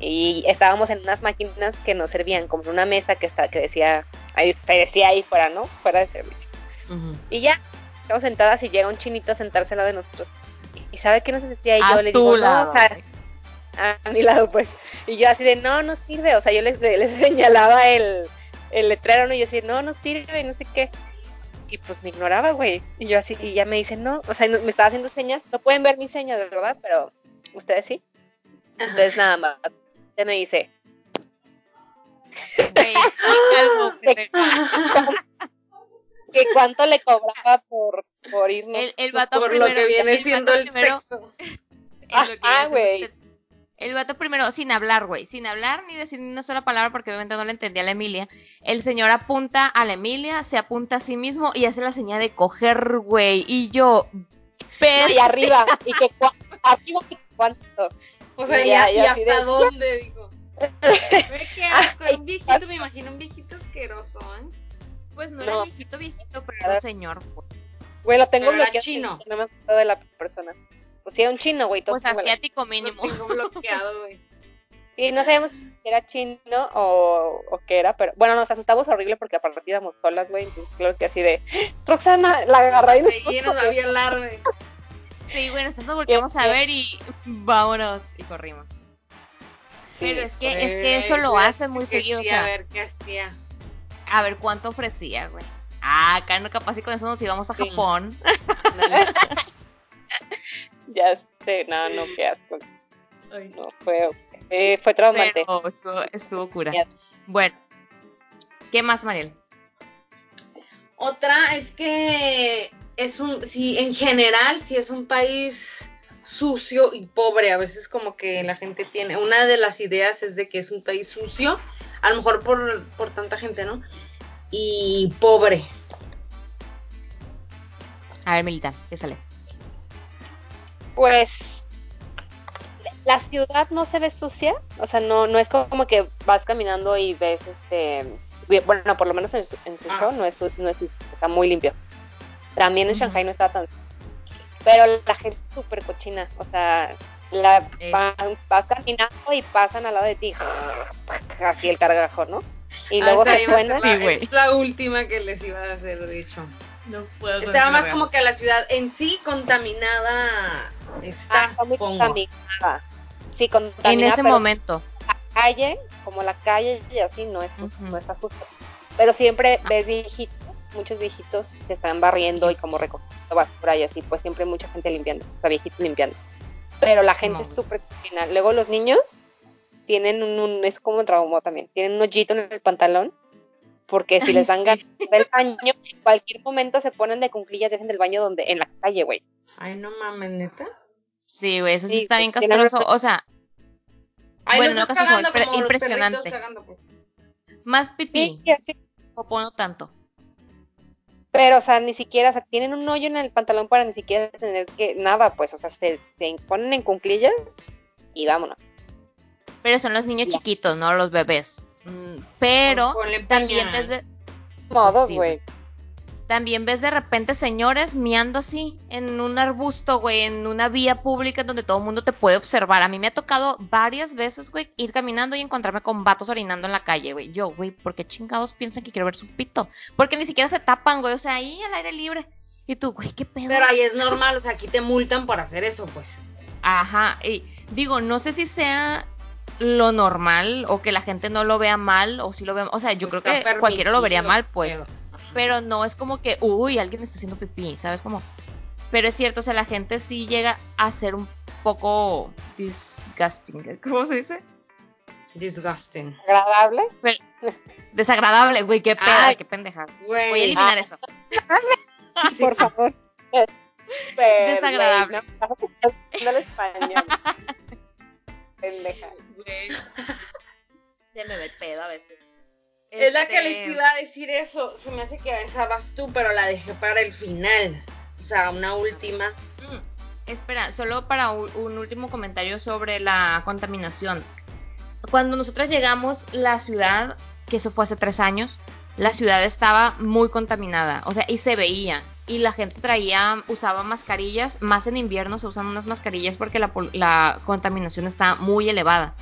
Speaker 1: Y estábamos en unas máquinas que nos servían, como en una mesa que, está, que decía, ahí, se decía ahí fuera, ¿no? Fuera de servicio.
Speaker 2: Ujú.
Speaker 1: Y ya, estamos sentadas y llega un chinito a sentarse al lado de nosotros. Y sabe qué nos decía y
Speaker 2: A
Speaker 1: yo le digo,
Speaker 2: lado,
Speaker 1: no, o sea,
Speaker 2: güey.
Speaker 1: a mi lado pues. Y yo así de, no, no sirve. O sea, yo les, les señalaba el, el letrero, ¿no? Y yo así, no, no sirve, y no sé qué. Y pues me ignoraba, güey. Y yo así, y ya me dice, no, o sea, no- me estaba haciendo señas. No pueden ver mis señas, de verdad, pero ustedes sí. Entonces nada más. Él me dice,
Speaker 2: explícalo, pendeja.
Speaker 1: que cuánto le cobraba por, por irnos.
Speaker 2: El, el vato
Speaker 3: Por
Speaker 2: primero,
Speaker 3: lo que viene
Speaker 2: el
Speaker 3: siendo
Speaker 2: vato
Speaker 3: el
Speaker 2: primero-
Speaker 3: sexo.
Speaker 1: Ah, güey.
Speaker 2: el vato primero, sin hablar, güey, sin hablar ni decir ni una sola palabra porque obviamente no le entendía a la Emilia. El señor apunta a la Emilia, se apunta a sí mismo y hace la señal de coger, güey. Y yo, pero
Speaker 1: y arriba. Y que arriba y cuánto.
Speaker 3: O sea,
Speaker 1: Y
Speaker 3: ya,
Speaker 1: ya-
Speaker 3: ¿y
Speaker 1: ya así
Speaker 3: hasta
Speaker 1: de-
Speaker 3: dónde? Digo. Ve qué asco, un viejito, me imagino un viejito asqueroso, ¿eh?
Speaker 2: Pues no, era
Speaker 1: No.
Speaker 2: viejito, viejito, pero era un señor, pues.
Speaker 1: Güey, lo tengo
Speaker 3: Pero era
Speaker 1: bloqueado.
Speaker 3: chino.
Speaker 1: No me acuerdo de la persona. Pues sí, era un chino, güey.
Speaker 2: Pues
Speaker 1: me lo-
Speaker 2: asiático
Speaker 3: Lo
Speaker 2: mínimo.
Speaker 3: tengo bloqueado, güey.
Speaker 1: Y no sabíamos si era chino o, o qué era, pero bueno, nos asustamos horrible porque aparte íbamos solas, güey. Entonces, claro que así de Roxana, la agarra y nos
Speaker 3: Seguí nos había alarme.
Speaker 2: Sí, bueno, nosotros volteamos a ver y vámonos y corrimos. Pero es que, es que eso lo hacen muy seguido, o
Speaker 3: Sí,
Speaker 2: sea,
Speaker 3: a ver qué hacía.
Speaker 2: A ver cuánto ofrecía, güey. Ah, acá no capaz y con eso nos íbamos a
Speaker 1: Sí.
Speaker 2: Japón.
Speaker 1: Ya sé, no, no, qué asco. No, fue, eh, fue traumante.
Speaker 2: Pero estuvo, estuvo cura. Bueno, ¿qué más, Mariel?
Speaker 3: Otra es que es un, sí, en general, sí es un país sucio y pobre. A veces como que la gente tiene, una de las ideas es de que es un país sucio, a lo mejor por, por tanta gente, ¿no? Y pobre.
Speaker 2: A ver, Milita, ¿qué sale?
Speaker 1: Pues la ciudad no se ve sucia, o sea, no, no es como que vas caminando y ves este, bueno, por lo menos en su, en su
Speaker 3: Ah.
Speaker 1: show no es, no es, está muy limpio. También en. Shanghai no estaba tan, pero la gente es súper cochina, o sea, la van- vas caminando y pasan al lado de ti, así el cargajo, ¿no? Y
Speaker 3: Ah,
Speaker 1: luego se suena,
Speaker 3: la,
Speaker 2: Sí,
Speaker 3: es la última que les iba a hacer, de hecho.
Speaker 2: No puedo.
Speaker 3: Estaba más como que la ciudad en sí contaminada está,
Speaker 1: ah, está muy contaminada. Sí,
Speaker 2: En
Speaker 1: contaminada,
Speaker 2: ese
Speaker 1: pero
Speaker 2: momento.
Speaker 1: la calle, como la calle y así, no es justo,
Speaker 2: Ujú.
Speaker 1: no está justo. Pero siempre ves viejitos, muchos viejitos que están barriendo y como recogiendo basura y así, pues siempre mucha gente limpiando, o sea, viejitos limpiando. Pero la gente es súper cochina. Luego los niños tienen un, un- es como un trauma también, tienen un hoyito en el pantalón, porque si les dan
Speaker 2: Sí.
Speaker 1: ganas del baño, en cualquier momento se ponen de cunclillas y hacen del baño donde, en la calle, güey.
Speaker 3: Ay, no mames, neta.
Speaker 2: Sí, güey, eso sí,
Speaker 1: Sí,
Speaker 2: está bien castroso. O sea,
Speaker 3: Ahí
Speaker 2: Bueno, no pero
Speaker 3: los
Speaker 2: impresionante.
Speaker 3: cagando, pues.
Speaker 2: más pipí,
Speaker 1: Sí, así.
Speaker 2: popó no tanto.
Speaker 1: Pero, o sea, ni siquiera, o sea, tienen un hoyo en el pantalón para ni siquiera tener que, nada, pues, o sea, se, se ponen en cunclillas y vámonos.
Speaker 2: Pero son los niños
Speaker 1: Ya.
Speaker 2: chiquitos, no los bebés. Mm, Pero
Speaker 3: Pues ponle
Speaker 2: también
Speaker 3: pañal.
Speaker 2: ves de,
Speaker 1: Modos,
Speaker 2: sí,
Speaker 1: güey.
Speaker 2: También ves de repente señores miando así en un arbusto, güey, en una vía pública donde todo el mundo te puede observar. A mí me ha tocado varias veces, güey, ir caminando y encontrarme con vatos orinando en la calle, güey. Yo, güey, ¿por qué chingados piensan que quiero ver su pito? Porque ni siquiera se tapan, güey, o sea, ahí al aire libre. Y tú, güey, ¿qué pedo?
Speaker 3: Pero ahí es normal, o sea, aquí te multan por hacer eso, pues.
Speaker 2: Ajá, y digo, no sé si sea lo normal o que la gente no lo vea mal o si lo ve, o sea, yo creo
Speaker 3: Está
Speaker 2: que cualquiera lo vería mal, pues.
Speaker 3: Pero
Speaker 2: no es como que, uy, alguien está haciendo pipí, ¿sabes cómo? Pero es cierto, o sea, la gente sí llega a ser un poco disgusting, ¿cómo se dice?
Speaker 3: Disgusting.
Speaker 1: Agradable.
Speaker 2: Desagradable, güey, qué pedo, qué pendeja.
Speaker 3: Güey.
Speaker 2: Voy a eliminar
Speaker 1: Ah.
Speaker 2: eso.
Speaker 3: Sí.
Speaker 1: Por favor. Pero,
Speaker 2: Desagradable.
Speaker 1: No, español. Pendeja.
Speaker 2: Güey. Se me ve el pedo a veces.
Speaker 3: Es la que
Speaker 2: Este,
Speaker 3: les iba a decir eso. Se me hace que esa vas tú, pero la dejé para el final. O sea, una última.
Speaker 2: Mm, Espera, solo para un, un último comentario sobre la contaminación. Cuando nosotros llegamos, la ciudad, que eso fue hace tres años, la ciudad estaba muy contaminada, o sea, y se veía. Y la gente traía, usaba mascarillas, más en invierno se usan unas mascarillas porque la, la contaminación está muy elevada.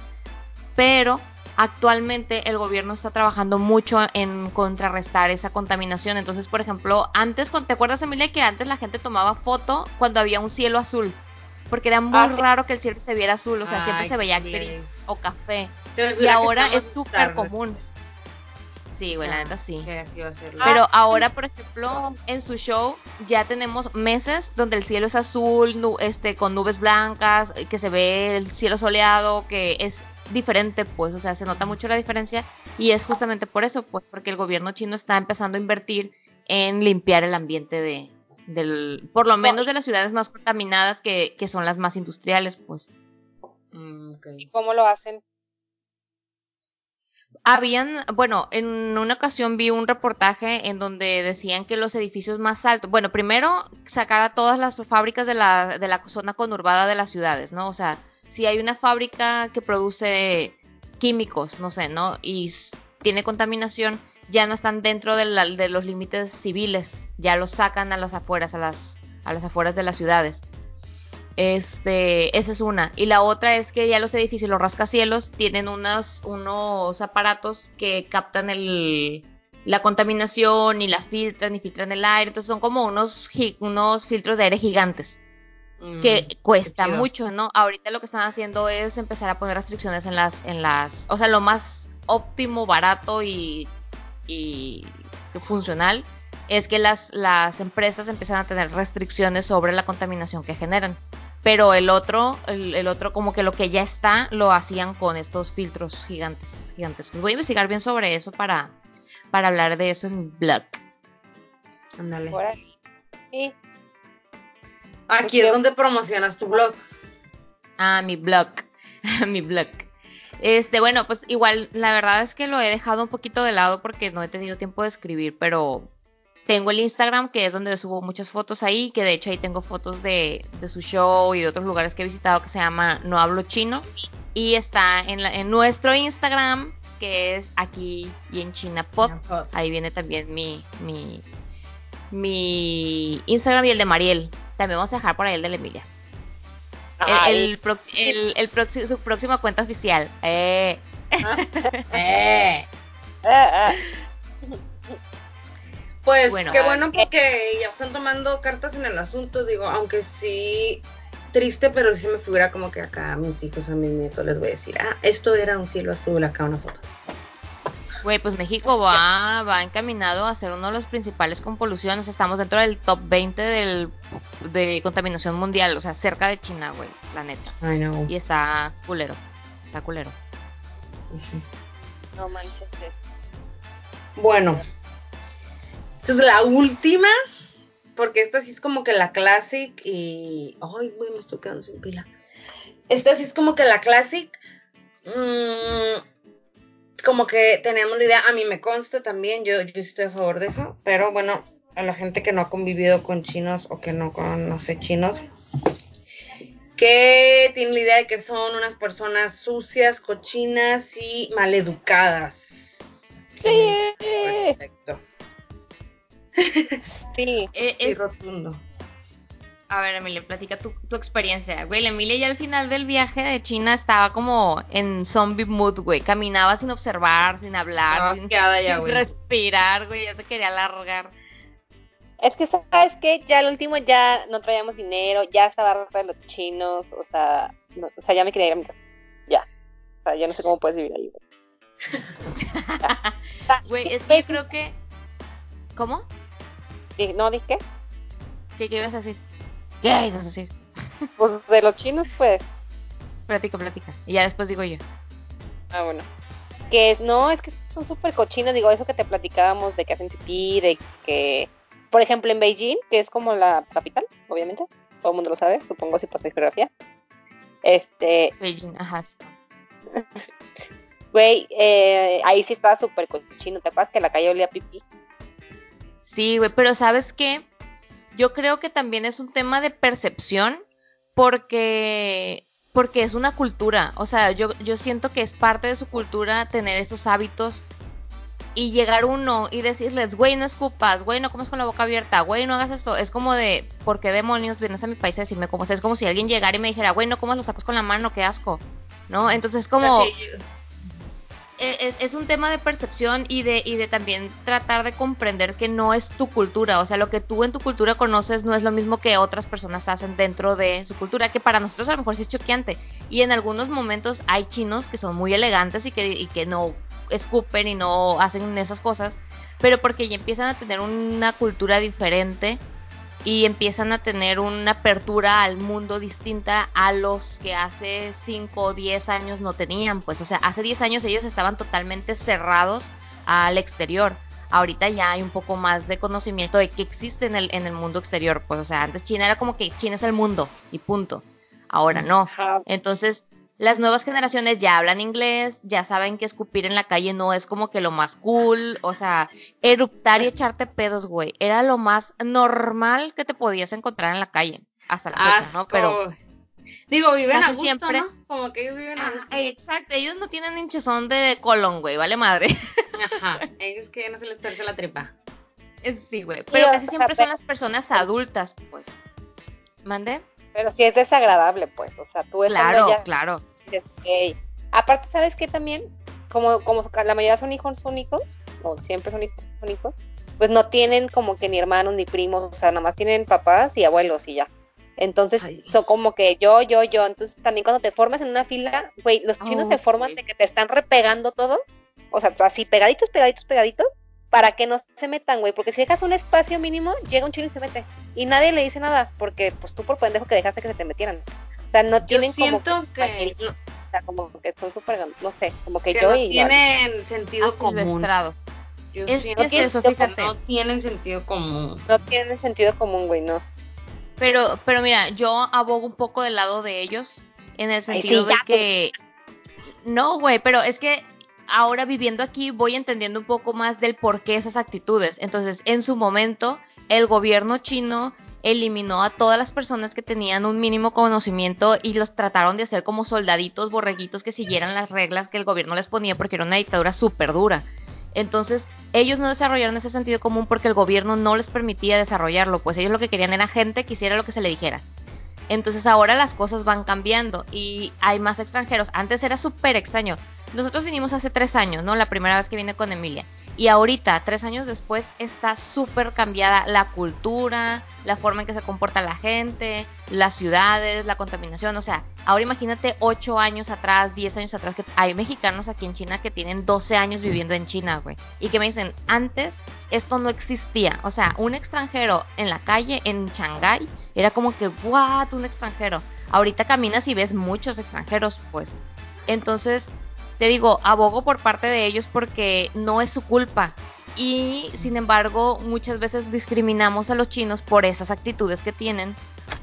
Speaker 2: Pero actualmente el gobierno está trabajando mucho en contrarrestar esa contaminación. Entonces, por ejemplo, antes, ¿te acuerdas, Emilia, que antes la gente tomaba foto cuando había un cielo azul? Porque era muy
Speaker 1: Ah,
Speaker 2: raro que el cielo se viera azul, o sea, siempre se veía gris o café. Y ahora es súper común. Sí, güey, la neta sí.
Speaker 3: Que así va a ser.
Speaker 2: Pero ahora, por ejemplo, en su show ya tenemos meses donde el cielo es azul, este, con nubes blancas, que se ve el cielo soleado, que es diferente, pues, o sea, se nota mucho la diferencia y es justamente por eso, pues, porque el gobierno chino está empezando a invertir en limpiar el ambiente de, del, por lo menos de las ciudades más contaminadas que, que son las más industriales, pues.
Speaker 3: Mm, ok.
Speaker 1: ¿Y cómo lo hacen?
Speaker 2: Habían, bueno, en una ocasión vi un reportaje en donde decían que los edificios más altos, bueno, primero sacar a todas las fábricas de la, de la zona conurbada de las ciudades, ¿no? O sea, si hay una fábrica que produce químicos, no sé, ¿no? Y tiene contaminación, ya no están dentro de, la- de los límites civiles, ya los sacan a las afueras, a las, afueras de las ciudades. Este, esa es una. Y la otra es que ya los edificios, los rascacielos, tienen unos, unos aparatos que captan la contaminación y la filtran y filtran el aire. Entonces son como unos filtros de aire gigantes
Speaker 3: Mm,
Speaker 2: que cuesta
Speaker 3: qué chido.
Speaker 2: mucho, ¿no? Ahorita lo que están haciendo es empezar a poner restricciones en las, en las, o sea, lo más óptimo, barato y, y funcional es que las, las empresas empiezan a tener restricciones sobre la contaminación que generan. Pero el otro, el, el otro como que lo que ya está, lo hacían con estos filtros gigantes, gigantes. Voy a investigar bien sobre eso para, para hablar de eso en blog.
Speaker 3: Ándale.
Speaker 1: Sí,
Speaker 3: Aquí es donde promocionas tu blog.
Speaker 2: Ah, mi blog. mi blog. Este, bueno, pues igual, la verdad es que lo he dejado un poquito de lado porque no he tenido tiempo de escribir, pero Tengo el Instagram, que es donde subo muchas fotos ahí, que de hecho ahí tengo fotos de, de su show y de otros lugares que he visitado que se llama No Hablo Chino. Y está en, la- en nuestro Instagram, que es aquí y en China Pod. Ahí viene también mi, mi, mi Instagram y el de Mariel. También vamos a dejar por ahí el de la Emilia. El,
Speaker 1: Ay,
Speaker 2: el el- el proxi- su próxima cuenta oficial. Eh,
Speaker 3: Eh.
Speaker 1: ah, ah.
Speaker 3: Pues
Speaker 2: Bueno,
Speaker 3: qué
Speaker 2: ah,
Speaker 3: bueno porque ya están tomando cartas en el asunto, digo, aunque sí triste, pero sí se me figura como que acá a mis hijos, a mis nietos les voy a decir, ah, esto era un cielo azul, acá una foto.
Speaker 2: Güey, pues México va, va encaminado a ser uno de los principales con polución. O sea, estamos dentro del top 20 del, de contaminación mundial. O sea, cerca de China, güey, la neta.
Speaker 3: Ay, no.
Speaker 2: Y está culero. Está culero.
Speaker 1: No manches.
Speaker 3: Bueno, esta es la última, porque esta sí es como que la classic y... Ay, güey, me estoy quedando sin pila. Esta sí es como que la classic. mm, como que teníamos la idea, a mí me consta también, yo, yo estoy a favor de eso, pero bueno, a la gente que no ha convivido con chinos o que no conoce chinos, que tiene la idea de que son unas personas sucias, cochinas y maleducadas.
Speaker 1: Sí.
Speaker 3: Respecto.
Speaker 1: Sí.
Speaker 2: Eh,
Speaker 3: Sí,
Speaker 2: es-
Speaker 3: rotundo.
Speaker 2: a ver, Emilia, platica tu, tu experiencia. Güey, la Emilia ya al final del viaje de China estaba como en zombie mood, güey. Caminaba sin observar, sin hablar, sin,
Speaker 3: ya, güey.
Speaker 2: respirar, güey. Ya se quería largar.
Speaker 1: Es que, ¿sabes qué? Ya al último ya no traíamos dinero, ya estaba harta de los chinos, o sea, no- o sea, ya me quería ir a mi casa. Ya. O sea, ya no sé cómo puedes vivir ahí. güey.
Speaker 2: Es que yo creo que... ¿Cómo?
Speaker 1: ¿No dije?
Speaker 2: ¿Qué, qué ibas a decir? ¿Qué ibas a decir?
Speaker 1: Pues de los chinos, pues.
Speaker 2: Platica, platica. Y ya después digo yo.
Speaker 1: Ah, bueno. Que no, es que son súper cochinos, digo, eso que te platicábamos de que hacen pipí, de que, por ejemplo, en Beijing, que es como la capital, obviamente, todo el mundo lo sabe, supongo si pasa geografía. Este,
Speaker 2: Beijing, ajá.
Speaker 1: güey, eh, ahí sí estaba súper cochino, ¿te acuerdas que la calle olía a pipí?
Speaker 2: Sí, güey, pero ¿sabes qué? Yo creo que también es un tema de percepción porque porque es una cultura, o sea, yo, yo siento que es parte de su cultura tener esos hábitos y llegar uno y decirles, güey, no escupas, güey, no comes con la boca abierta, güey, no hagas esto. Es como de, ¿por qué demonios vienes a mi país a decirme cómo? Sea, es como si alguien llegara y me dijera, güey, no comas los tacos con la mano, qué asco, ¿no? Entonces es como... Es, es un tema de percepción y de, y de también tratar de comprender que no es tu cultura. O sea, lo que tú en tu cultura conoces no es lo mismo que otras personas hacen dentro de su cultura, que para nosotros a lo mejor sí es choqueante. Y en algunos momentos hay chinos que son muy elegantes y que, y que no escupen y no hacen esas cosas, pero porque ya empiezan a tener una cultura diferente y empiezan a tener una apertura al mundo distinta a los que hace 5 o 10 años no tenían. Pues, o sea, hace 10 años ellos estaban totalmente cerrados al exterior. Ahorita ya hay un poco más de conocimiento de que existe en el, en el mundo exterior. Pues, o sea, antes China era como que China es el mundo y punto. Ahora no. Entonces, las nuevas generaciones ya hablan inglés, ya saben que escupir en la calle no es como que lo más cool, o sea, eruptar y echarte pedos, güey, era lo más normal que te podías encontrar en la calle, hasta la fecha, ¿no? Pero,
Speaker 3: Digo, viven a gusto,
Speaker 2: siempre-
Speaker 3: ¿no? Como que ellos viven a gusto.
Speaker 2: exacto, ellos no tienen hinchazón de colon, güey, vale madre.
Speaker 3: Ajá. Ellos que no se les terce la tripa.
Speaker 2: sí, güey, pero casi siempre son las personas adultas, pues. ¿Mande?
Speaker 1: Pero sí es desagradable, pues, o sea, tú estando
Speaker 2: Claro,
Speaker 1: allá,
Speaker 2: claro.
Speaker 1: dices. Aparte, ¿sabes qué también? Como, como la mayoría son hijos únicos, o siempre son hijos únicos, pues no tienen como que ni hermanos ni primos, o sea, nada más tienen papás y abuelos y ya. Entonces,
Speaker 3: Ay.
Speaker 1: son como que yo, yo, yo. Entonces, también cuando te formas en una fila, güey, los chinos
Speaker 2: Oh,
Speaker 1: se forman
Speaker 2: pues.
Speaker 1: de que te están repegando todo, o sea, así pegaditos, pegaditos, pegaditos, para que no se metan, güey, porque si dejas un espacio mínimo, llega un chino y se mete. Y nadie le dice nada, porque pues tú por pendejo que dejaste que se te metieran. O sea, no
Speaker 3: Yo
Speaker 1: tienen como
Speaker 3: siento que,
Speaker 1: o sea, como que son súper, no sé, como que,
Speaker 3: que
Speaker 1: yo
Speaker 3: no
Speaker 1: y
Speaker 3: tienen sentido común.
Speaker 2: Asilvestrados.
Speaker 3: Yo
Speaker 2: Es
Speaker 3: siento
Speaker 2: que es eso, fíjate.
Speaker 3: No tienen sentido común.
Speaker 1: no tienen sentido común, güey, no.
Speaker 2: Pero, pero mira, yo abogo un poco del lado de ellos, en el
Speaker 1: Ay,
Speaker 2: sentido
Speaker 1: sí,
Speaker 2: de
Speaker 1: ya,
Speaker 2: que... No, güey, pero es que ahora viviendo aquí voy entendiendo un poco más del por qué esas actitudes. Entonces, en su momento, el gobierno chino eliminó a todas las personas que tenían un mínimo conocimiento y los trataron de hacer como soldaditos, borreguitos que siguieran las reglas que el gobierno les ponía porque era una dictadura súper dura. Entonces, ellos no desarrollaron ese sentido común porque el gobierno no les permitía desarrollarlo, pues ellos lo que querían era gente que hiciera lo que se le dijera. Entonces ahora las cosas van cambiando y hay más extranjeros. Antes era súper extraño. Nosotros vinimos hace tres años, ¿no? La primera vez que vine con Emilia. Y ahorita, tres años después, está súper cambiada la cultura, la forma en que se comporta la gente, las ciudades, la contaminación. O sea, ahora imagínate ocho años atrás, diez años atrás, que hay mexicanos aquí en China que tienen 12 años viviendo en China, güey. Y que me dicen, antes esto no existía. O sea, un extranjero en la calle, en Shanghái, era como que, what, un extranjero. Ahorita caminas y ves muchos extranjeros, pues. Entonces, te digo, abogo por parte de ellos porque no es su culpa. Y sin embargo, muchas veces discriminamos a los chinos por esas actitudes que tienen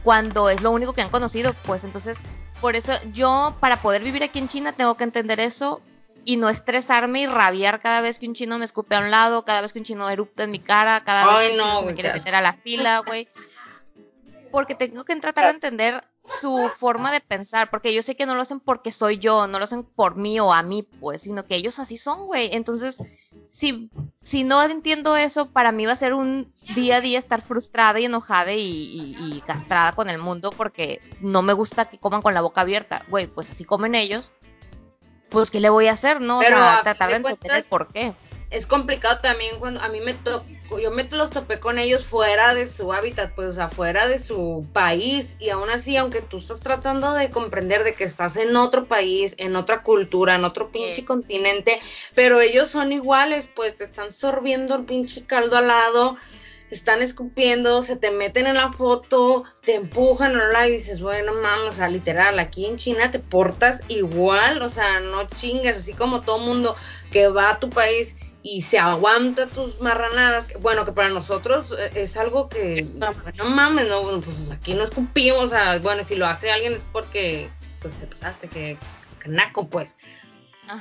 Speaker 2: cuando es lo único que han conocido. Pues entonces, por eso yo, para poder vivir aquí en China, tengo que entender eso y no estresarme y rabiar cada vez que un chino me escupe a un lado, cada vez que un chino erupta en mi cara, cada vez que un chino me quiere meter a la fila, güey. Porque tengo que tratar de entender su forma de pensar, porque yo sé que no lo hacen porque soy yo, no lo hacen por mí o a mí, pues, sino que ellos así son, güey. Entonces, si, si no entiendo eso, para mí va a ser un día a día estar frustrada y enojada y, castrada con el mundo porque no me gusta que coman con la boca abierta, güey, pues así comen ellos. Pues, ¿qué le voy a hacer, no?
Speaker 3: Pero
Speaker 2: o sea, tratar de entender el por qué
Speaker 3: es complicado también cuando a mí me tocó, yo me los topé con ellos fuera de su hábitat, pues afuera de su país y aún así, aunque tú estás tratando de comprender de que estás en otro país, en otra cultura, en otro pinche continente, pero ellos son iguales, pues te están sorbiendo el pinche caldo al lado, están escupiendo, se te meten en la foto, te empujan, ¿no? y dices, bueno, mames, o sea, literal, aquí en China te portas igual, o sea, no chingues, así como todo mundo que va a tu país y se aguanta tus marranadas, bueno, que para nosotros eh, es algo que, no mames, no, pues aquí no escupimos, o sea, bueno, si lo hace alguien es porque, pues te pasaste, que, que naco, pues.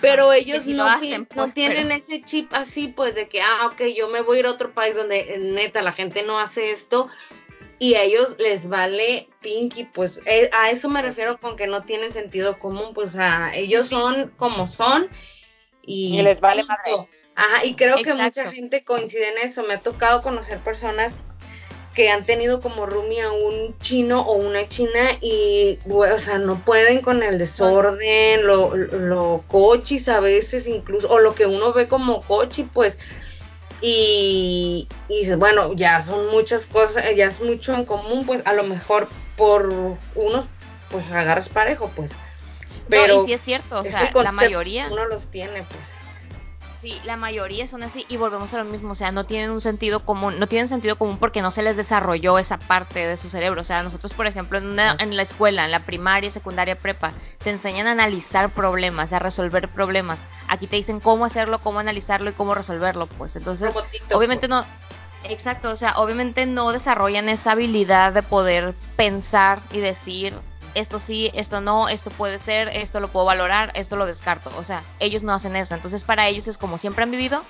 Speaker 3: pero ellos no, pues, tienen ese chip así, pues, de que, ah, ok, yo me voy a ir a otro país donde neta la gente no hace esto y a ellos les vale pinky, pues eh, a eso me pues refiero con que no tienen sentido común, pues, o sea, ellos son como son y,
Speaker 1: les vale madre.
Speaker 3: Ajá, y creo que mucha gente coincide en eso. Me ha tocado conocer personas que han tenido como roomie a un chino o una china y, o sea, no pueden con el desorden, lo, lo cochis a veces incluso, o lo que uno ve como cochi, pues, y, y bueno, ya son muchas cosas, ya es mucho en común, pues, a lo mejor por unos, pues, agarras parejo, pues.
Speaker 2: Pero no, y sí es cierto, o sea, la mayoría.
Speaker 3: Uno los tiene, pues.
Speaker 2: Sí, la mayoría son así y volvemos a lo mismo, o sea, no tienen un sentido común, no tienen sentido común porque no se les desarrolló esa parte de su cerebro, o sea, nosotros por ejemplo en, en la escuela, en la primaria, secundaria, prepa, te enseñan a analizar problemas, a resolver problemas, aquí te dicen cómo hacerlo, cómo analizarlo y cómo resolverlo, pues. Entonces, obviamente pues. no, exacto, o sea, obviamente no desarrollan esa habilidad de poder pensar y decir, esto sí, esto no, esto puede ser, esto lo puedo valorar, esto lo descarto. O sea, ellos no hacen eso. Entonces, para ellos es como siempre han vivido,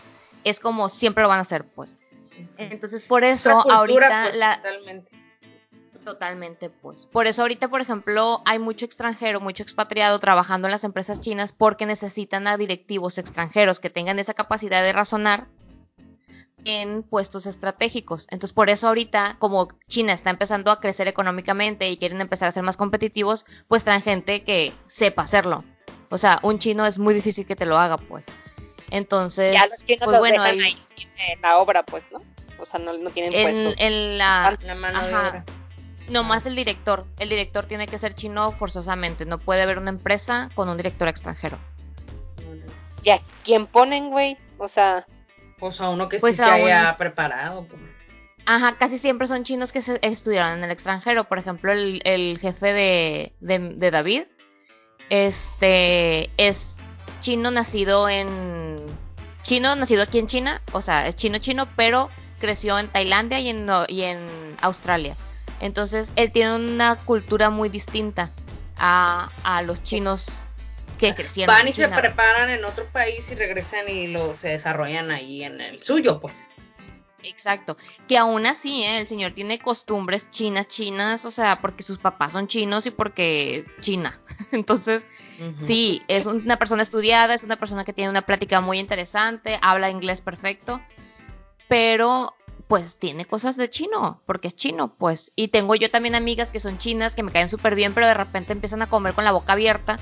Speaker 2: es como siempre lo van a hacer, pues. Entonces, por eso ahorita
Speaker 3: pues,
Speaker 2: la...
Speaker 3: Totalmente.
Speaker 2: Totalmente, pues. Por eso ahorita, por ejemplo, hay mucho extranjero, mucho expatriado trabajando en las empresas chinas porque necesitan a directivos extranjeros que tengan esa capacidad de razonar en puestos estratégicos. Entonces, por eso ahorita, como China está empezando a crecer económicamente y quieren empezar a ser más competitivos, pues traen gente que sepa hacerlo. O sea, un chino es muy difícil que te lo haga, pues. Entonces,
Speaker 1: ya los chinos
Speaker 2: pues bueno,
Speaker 1: ahí en la obra, pues, ¿no? O sea, no, no tienen
Speaker 2: en,
Speaker 1: puestos.
Speaker 2: En la,
Speaker 3: la mano ajá,
Speaker 2: No más el director. El director tiene que ser chino forzosamente. No puede haber una empresa con un director extranjero.
Speaker 1: ¿Y a quién ponen, güey? O sea,
Speaker 3: pues a uno que pues sí se haya preparado. Pues.
Speaker 2: Ajá, casi siempre son chinos que se estudiaron en el extranjero. Por ejemplo, el, jefe de, de, David este es chino nacido en chino nacido aquí en China, o sea, es chino chino, pero creció en Tailandia y en, y en Australia. Entonces, él tiene una cultura muy distinta a, a los chinos que crecieron.
Speaker 3: Van y se preparan en otro país y regresan y lo se desarrollan ahí en el suyo, pues.
Speaker 2: Exacto. Que aún así, ¿eh? el señor tiene costumbres chinas, chinas, o sea, porque sus papás son chinos y porque China. Entonces, sí, es una persona estudiada, es una persona que tiene una plática muy interesante, habla inglés perfecto, pero pues tiene cosas de chino, porque es chino, pues. Y tengo yo también amigas que son chinas, que me caen súper bien, pero de repente empiezan a comer con la boca abierta.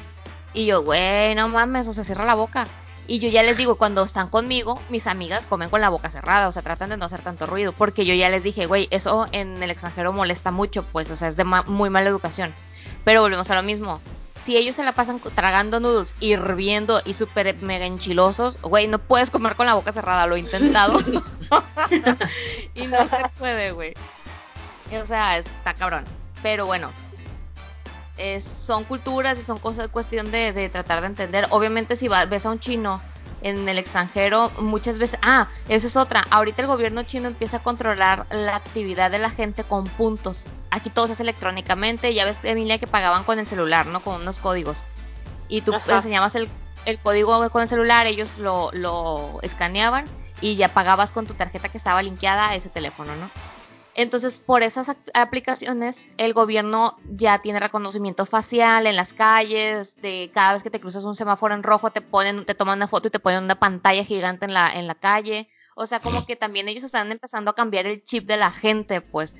Speaker 2: Y yo, güey, no mames, o sea, cierra la boca. Y yo ya les digo, cuando están conmigo, mis amigas comen con la boca cerrada, o sea, tratan de no hacer tanto ruido, porque yo ya les dije, güey, eso en el extranjero molesta mucho, pues, o sea, es de ma- muy mala educación. Pero volvemos a lo mismo. Si ellos se la pasan tragando noodles, hirviendo y súper mega enchilosos, güey, no puedes comer con la boca cerrada, lo he intentado. y no se puede, güey. O sea, está cabrón. Pero bueno, es- son culturas y son cosas, cuestión de, de tratar de entender. Obviamente si va- ves a un chino en el extranjero, muchas veces, ah, esa es otra, ahorita el gobierno chino empieza a controlar la actividad de la gente con puntos. Aquí todo se hace electrónicamente, ya ves, Emilia, que pagaban con el celular, ¿no? Con unos códigos. Y tú
Speaker 1: Ajá.
Speaker 2: enseñabas el, el código con el celular, ellos lo, lo escaneaban y ya pagabas con tu tarjeta que estaba linkeada a ese teléfono, ¿no? Entonces, por esas aplicaciones, el gobierno ya tiene reconocimiento facial en las calles, de cada vez que te cruzas un semáforo en rojo, te ponen, te toman una foto y te ponen una pantalla gigante en la, en la calle. O sea, como que también ellos están empezando a cambiar el chip de la gente, pues,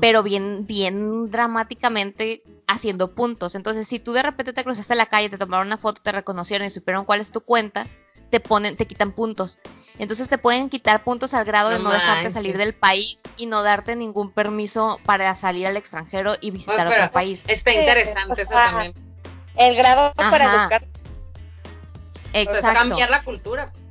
Speaker 2: pero bien, bien dramáticamente haciendo puntos. Entonces, si tú de repente te cruzaste en la calle, te tomaron una foto, te reconocieron y supieron cuál es tu cuenta, te ponen, te quitan puntos. Entonces te pueden quitar puntos al grado de
Speaker 3: No
Speaker 2: dejarte salir del país y no darte ningún permiso para salir al extranjero y visitar
Speaker 3: Oye,
Speaker 2: otro país.
Speaker 3: Está interesante eso
Speaker 1: Ajá.
Speaker 3: también.
Speaker 1: El grado para
Speaker 2: Ajá.
Speaker 1: educar.
Speaker 3: Pues,
Speaker 2: Exacto.
Speaker 3: cambiar la cultura, pues.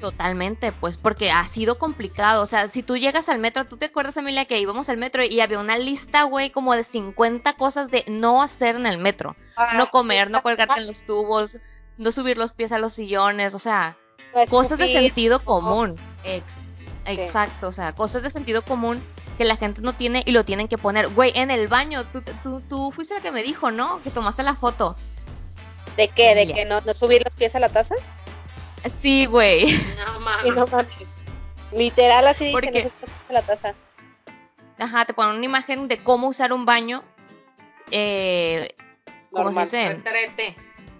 Speaker 2: Totalmente, pues porque ha sido complicado. O sea, si tú llegas al metro, ¿tú te acuerdas, Emilia, que íbamos al metro y había una lista, güey, como de 50 cosas de no hacer en el metro? No comer, no colgarte en los tubos, no subir los pies a los sillones, o sea,
Speaker 1: No
Speaker 2: cosas de sentido común. Ex- exacto, o sea, cosas de sentido común que la gente no tiene y lo tienen que poner. Güey, en el baño, tú, tú, tú fuiste la que me dijo, ¿no? Que tomaste la foto.
Speaker 1: ¿De qué? ¿De que no, no subir los pies a la taza?
Speaker 2: Sí, güey.
Speaker 3: No mames.
Speaker 1: No. Literal así
Speaker 2: ¿Por
Speaker 1: que
Speaker 2: qué?
Speaker 1: no subir los pies a la taza.
Speaker 2: Ajá, te ponen una imagen de cómo usar un baño. Eh, ¿Cómo se dice?
Speaker 3: Retrete.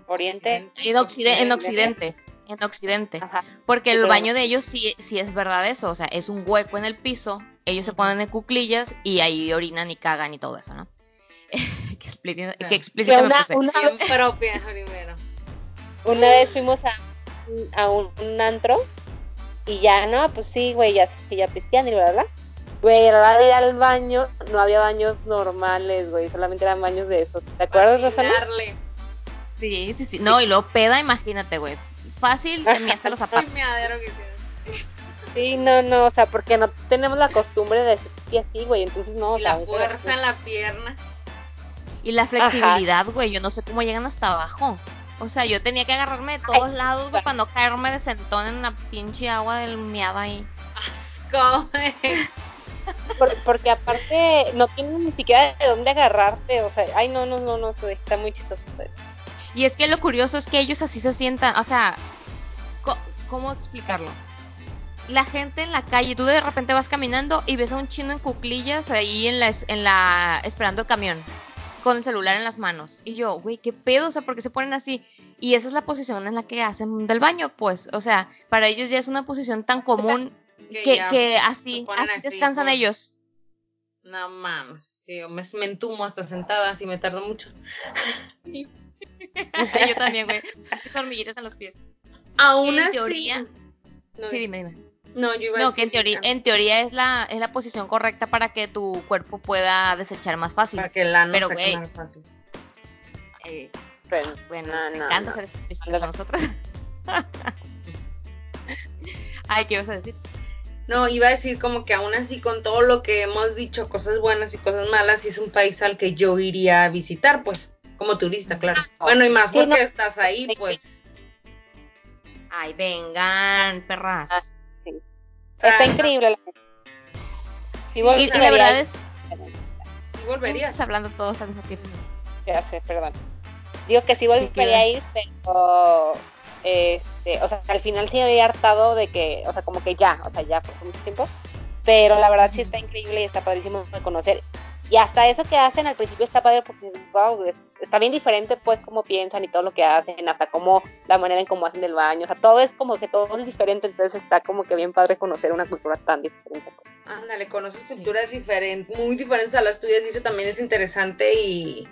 Speaker 1: Oriente.
Speaker 2: En, occide- en
Speaker 1: Occidente.
Speaker 2: En Occidente.
Speaker 1: Ajá.
Speaker 2: Porque el baño de ellos sí, sí es verdad eso. O sea, es un hueco en el piso. Ellos se ponen en cuclillas y ahí orinan y cagan y todo eso, ¿no? qué explícita,
Speaker 3: Sí.
Speaker 2: explícita me
Speaker 1: una-
Speaker 2: puse.
Speaker 1: una-
Speaker 3: Bien propia, primero.
Speaker 1: Una vez fuimos a, a un, un antro y ya, no, pues sí, güey, ya, que ya pistean y bla, bla, bla. Güey, a la hora de ir al baño, no había baños normales, güey, solamente eran baños de esos. ¿Te acuerdas, Rosana?
Speaker 2: Sí, sí, sí. No, y luego peda, imagínate, güey. Fácil, te miaste los zapatos.
Speaker 1: Sí, no, no, o sea, porque no tenemos la costumbre de pipí así, güey, entonces no.
Speaker 3: Y la fuerza en la pierna.
Speaker 2: Y la flexibilidad, güey, yo no sé cómo llegan hasta abajo. O sea, yo tenía que agarrarme de todos
Speaker 1: Ay,
Speaker 2: lados, güey, para no caerme de sentón en la pinche agua del miado ahí.
Speaker 3: Asco, güey.
Speaker 1: por- porque aparte no tienen ni siquiera de dónde agarrarte, o sea, ay, no, no, no, no, está muy chistoso.
Speaker 2: Y es que lo curioso es que ellos así se sientan, o sea, ¿cómo explicarlo? La gente en la calle, tú de repente vas caminando y ves a un chino en cuclillas ahí en la, es- en la esperando el camión con el celular en las manos. Y yo, güey, qué pedo, o sea, ¿por qué se ponen así? Y esa es la posición en la que hacen del baño, pues, o sea, para ellos ya es una posición tan común que, que así, así
Speaker 3: así,
Speaker 2: descansan
Speaker 3: pues.
Speaker 2: ellos.
Speaker 3: No mames. Sí, yo me, me entumo hasta sentada, así me tardo mucho.
Speaker 2: yo también, güey. Hormiguitas en los pies.
Speaker 3: Aún
Speaker 2: En
Speaker 3: así.
Speaker 2: teoría-
Speaker 3: No,
Speaker 2: Sí, dime, dime.
Speaker 3: no, yo iba a
Speaker 2: No, que en
Speaker 3: decir,
Speaker 2: teoría, en teoría es la, es la posición correcta para que tu cuerpo pueda desechar más fácil.
Speaker 3: Para que el ano
Speaker 2: Pero,
Speaker 3: se
Speaker 2: güey. Eh,
Speaker 1: Pero,
Speaker 2: bueno,
Speaker 1: No,
Speaker 2: me
Speaker 1: no,
Speaker 2: encanta
Speaker 1: no.
Speaker 2: ser explícitas a nosotros. Ay, ¿qué ibas a decir?
Speaker 3: No, iba a decir como que aún así con todo lo que hemos dicho, cosas buenas y cosas malas, es un país al que yo iría a visitar, pues, como turista, claro. Bueno, y más
Speaker 1: Sí,
Speaker 3: porque
Speaker 1: no.
Speaker 3: estás ahí, pues.
Speaker 2: Ay, vengan, perras.
Speaker 1: Ah, está
Speaker 3: Ajá.
Speaker 1: increíble la gente. Sí,
Speaker 2: y, y la verdad es,
Speaker 3: Sí volverías.
Speaker 2: hablando todos al mismo tiempo.
Speaker 1: Ya sé, perdón. Digo que sí
Speaker 2: ¿Qué
Speaker 1: volvería a ir, pero este, o sea, al final sí me había hartado de que, o sea, como que ya, o sea, ya por mucho tiempo. Pero la verdad sí está increíble y está padrísimo de conocer. Y hasta eso que hacen al principio está padre porque, wow, es- está bien diferente pues cómo piensan y todo lo que hacen, hasta cómo la manera en cómo hacen el baño, o sea, todo es como que todo es diferente, entonces está como que bien padre conocer una cultura tan diferente.
Speaker 3: Ándale, conoces
Speaker 2: Sí.
Speaker 3: culturas diferentes, muy diferentes a las tuyas y eso también es interesante y,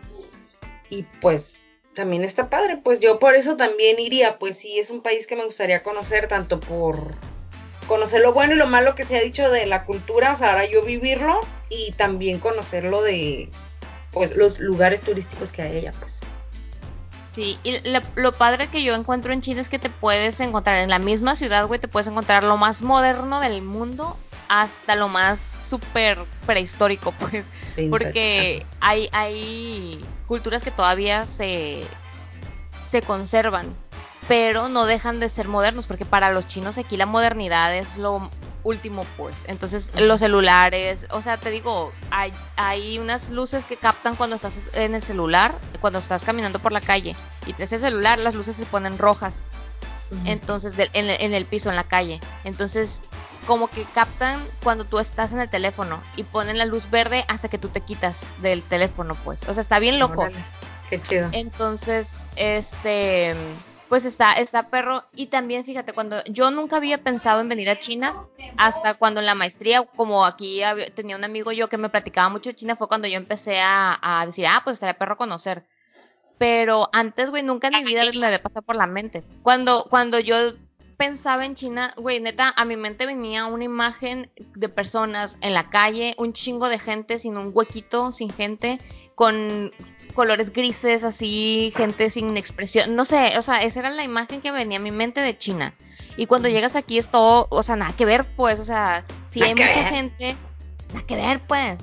Speaker 3: y pues también está padre. Pues yo por eso también iría, pues sí, es un país que me gustaría conocer tanto por conocer lo bueno y lo malo que se ha dicho de la cultura, o sea, ahora yo vivirlo y también conocerlo de pues los lugares turísticos que hay allá, pues.
Speaker 2: Sí, y lo, lo padre que yo encuentro en China es que te puedes encontrar en la misma ciudad, güey, te puedes encontrar lo más moderno del mundo hasta lo más súper prehistórico, pues. Porque hay, hay culturas que todavía se, se conservan, pero no dejan de ser modernos, porque para los chinos aquí la modernidad es lo último, pues. Entonces, los celulares, o sea, te digo, hay, hay unas luces que captan cuando estás en el celular, cuando estás caminando por la calle y traes el celular, las luces se ponen rojas entonces en, el- en el piso, en la calle. Entonces, como que captan cuando tú estás en el teléfono y ponen la luz verde hasta que tú te quitas del teléfono, pues. O sea, está bien loco.
Speaker 3: Órale, Qué chido.
Speaker 2: Entonces, este, pues está, está perro. Y también, fíjate, cuando yo nunca había pensado en venir a China, hasta cuando en la maestría, como aquí había- tenía un amigo yo que me platicaba mucho de China, fue cuando yo empecé a, a decir, ah, pues estaría perro conocer. Pero antes, güey, nunca en mi vida me había pasado por la mente. Cuando, cuando yo pensaba en China, güey, neta, a mi mente venía una imagen de personas en la calle, un chingo de gente sin un huequito, sin gente, con colores grises, así, gente sin expresión, no sé, o sea, esa era la imagen que venía a mi mente de China. Y cuando llegas aquí es todo, o sea, nada que ver, pues, o sea, si
Speaker 3: Nada
Speaker 2: hay mucha
Speaker 3: ver.
Speaker 2: gente, nada que ver, pues.